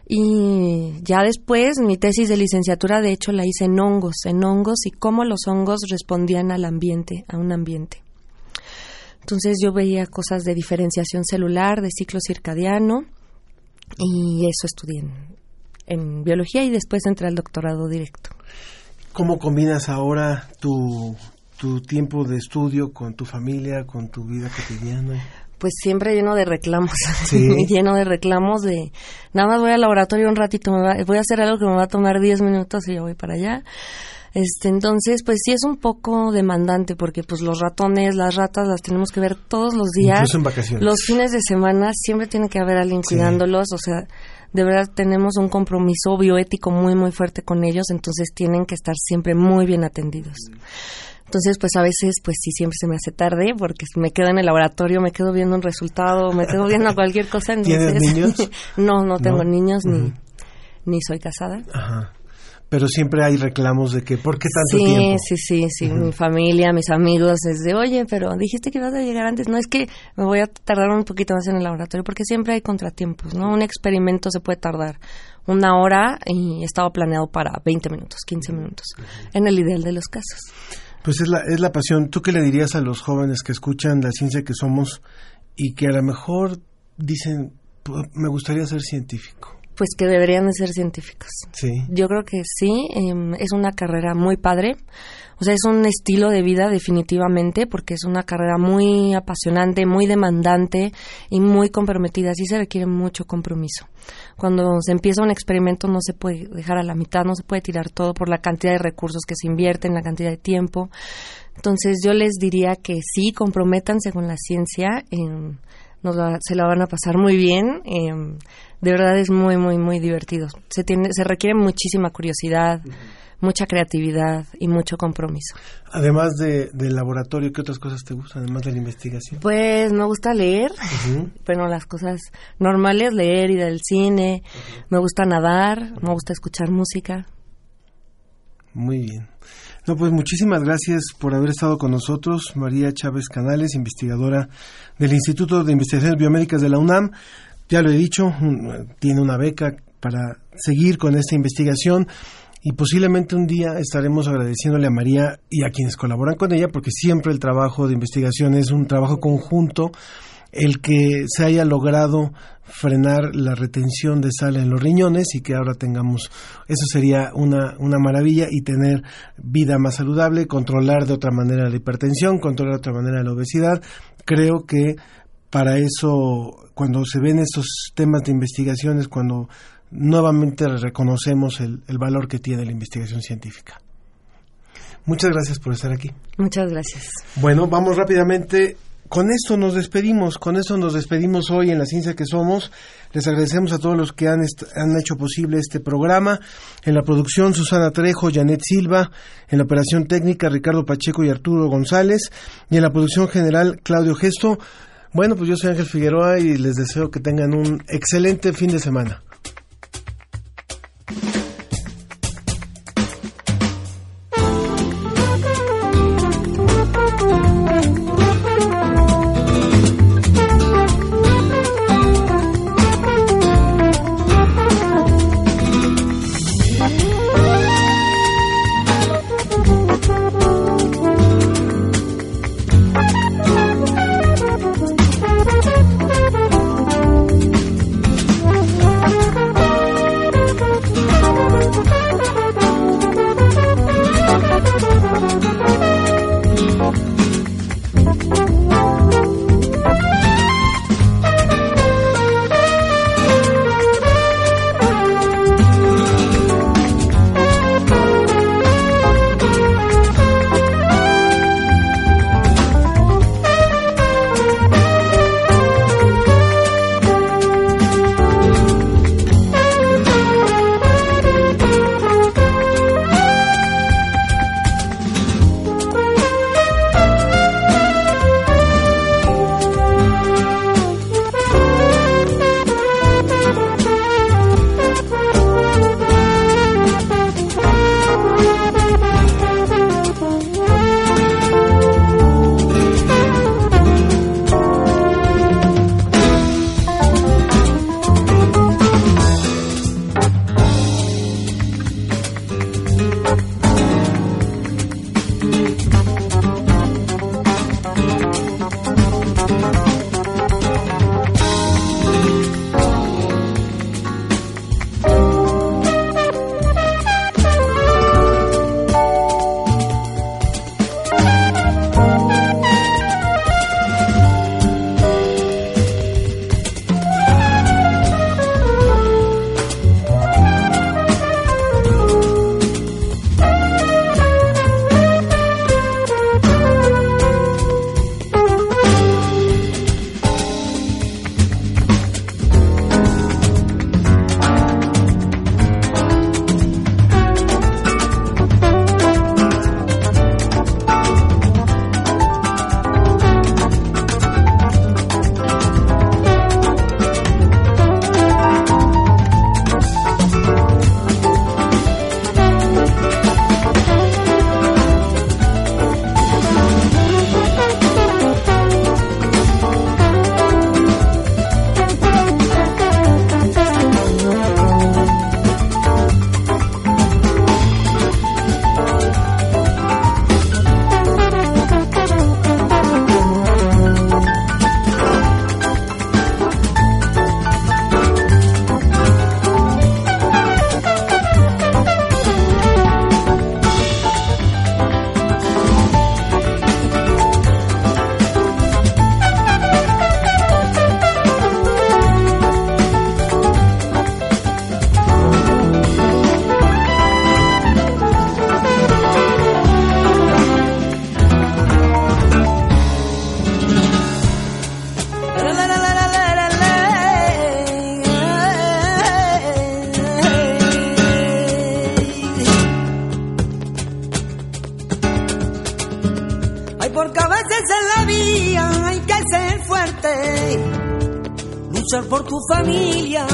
Y ya después mi tesis de licenciatura de hecho la hice en hongos, en hongos y cómo los hongos respondían al ambiente, a un ambiente. Entonces yo veía cosas de diferenciación celular, de ciclo circadiano y eso estudié en, en biología y después entré al doctorado directo. ¿Cómo combinas ahora tu, tu tiempo de estudio con tu familia, con tu vida cotidiana? Pues siempre lleno de reclamos, Sí. lleno de reclamos de nada más voy al laboratorio un ratito, me va- voy a hacer algo que me va a tomar 10 minutos y ya voy para allá. Este, entonces, pues sí es un poco demandante porque pues los ratones, las ratas las tenemos que ver todos los días. Incluso en vacaciones. Los fines de semana siempre tiene que haber alguien Sí. cuidándolos, o sea, de verdad tenemos un compromiso bioético muy muy fuerte con ellos, entonces tienen que estar siempre muy bien atendidos. Entonces, pues a veces, pues sí, siempre se me hace tarde porque me quedo en el laboratorio, me quedo viendo un resultado, me quedo viendo cualquier cosa. ¿Tienes entonces- niños? no, no tengo ¿No? niños ni, soy casada. Ajá. Pero siempre hay reclamos de que, ¿por qué tanto Sí, tiempo? sí, sí, sí, mi familia, mis amigos, es de, oye, pero dijiste que ibas a llegar antes. No es que me voy a tardar un poquito más en el laboratorio, porque siempre hay contratiempos, ¿no? Un experimento se puede tardar una hora y estaba planeado para 20 minutos, 15 minutos, en el ideal de los casos. Pues es la, es la pasión. ¿Tú qué le dirías a los jóvenes que escuchan la ciencia que somos y que a lo mejor dicen, "Pu- me gustaría ser científico? Pues que deberían de ser científicos. Sí. Yo creo que sí, em, es una carrera muy padre. O sea, es un estilo de vida definitivamente porque es una carrera muy apasionante, muy demandante y muy comprometida. Sí se requiere mucho compromiso. Cuando se empieza un experimento no se puede dejar a la mitad, no se puede tirar todo por la cantidad de recursos que se invierten, la cantidad de tiempo. Entonces yo les diría que sí, comprométanse con la ciencia. em, nos la- se la van a pasar muy bien. em, de verdad es muy, muy, muy divertido. Se, tiene, se requiere muchísima curiosidad, mucha creatividad y mucho compromiso. Además de, del laboratorio, ¿qué otras cosas te gustan? Además de la investigación. Pues me gusta leer, bueno, las cosas normales, leer, ir al cine, me gusta nadar, me gusta escuchar música. Muy bien. No, pues muchísimas gracias por haber estado con nosotros, María Chávez Canales, investigadora del Instituto de Investigaciones Biomédicas de la UNAM. Ya lo he dicho, un- tiene una beca para seguir con esta investigación y posiblemente un día estaremos agradeciéndole a María y a quienes colaboran con ella, porque siempre el trabajo de investigación es un trabajo conjunto el que se haya logrado frenar la retención de sal en los riñones y que ahora tengamos, eso sería una, una maravilla y tener vida más saludable, controlar de otra manera la hipertensión, controlar de otra manera la obesidad. Creo que para eso, cuando se ven esos temas de investigaciones, cuando nuevamente reconocemos el, el valor que tiene la investigación científica. Muchas gracias por estar aquí. Muchas gracias. Bueno, vamos rápidamente. Con esto nos despedimos, con esto nos despedimos hoy en La Ciencia que Somos. Les agradecemos a todos los que han, han hecho posible este programa. En la producción, Susana Trejo, Janet Silva. En la operación técnica, Ricardo Pacheco y Arturo González. Y en la producción general, Claudio Gesto. Bueno, pues yo soy Ángel Figueroa y les deseo que tengan un excelente fin de semana. Tu familia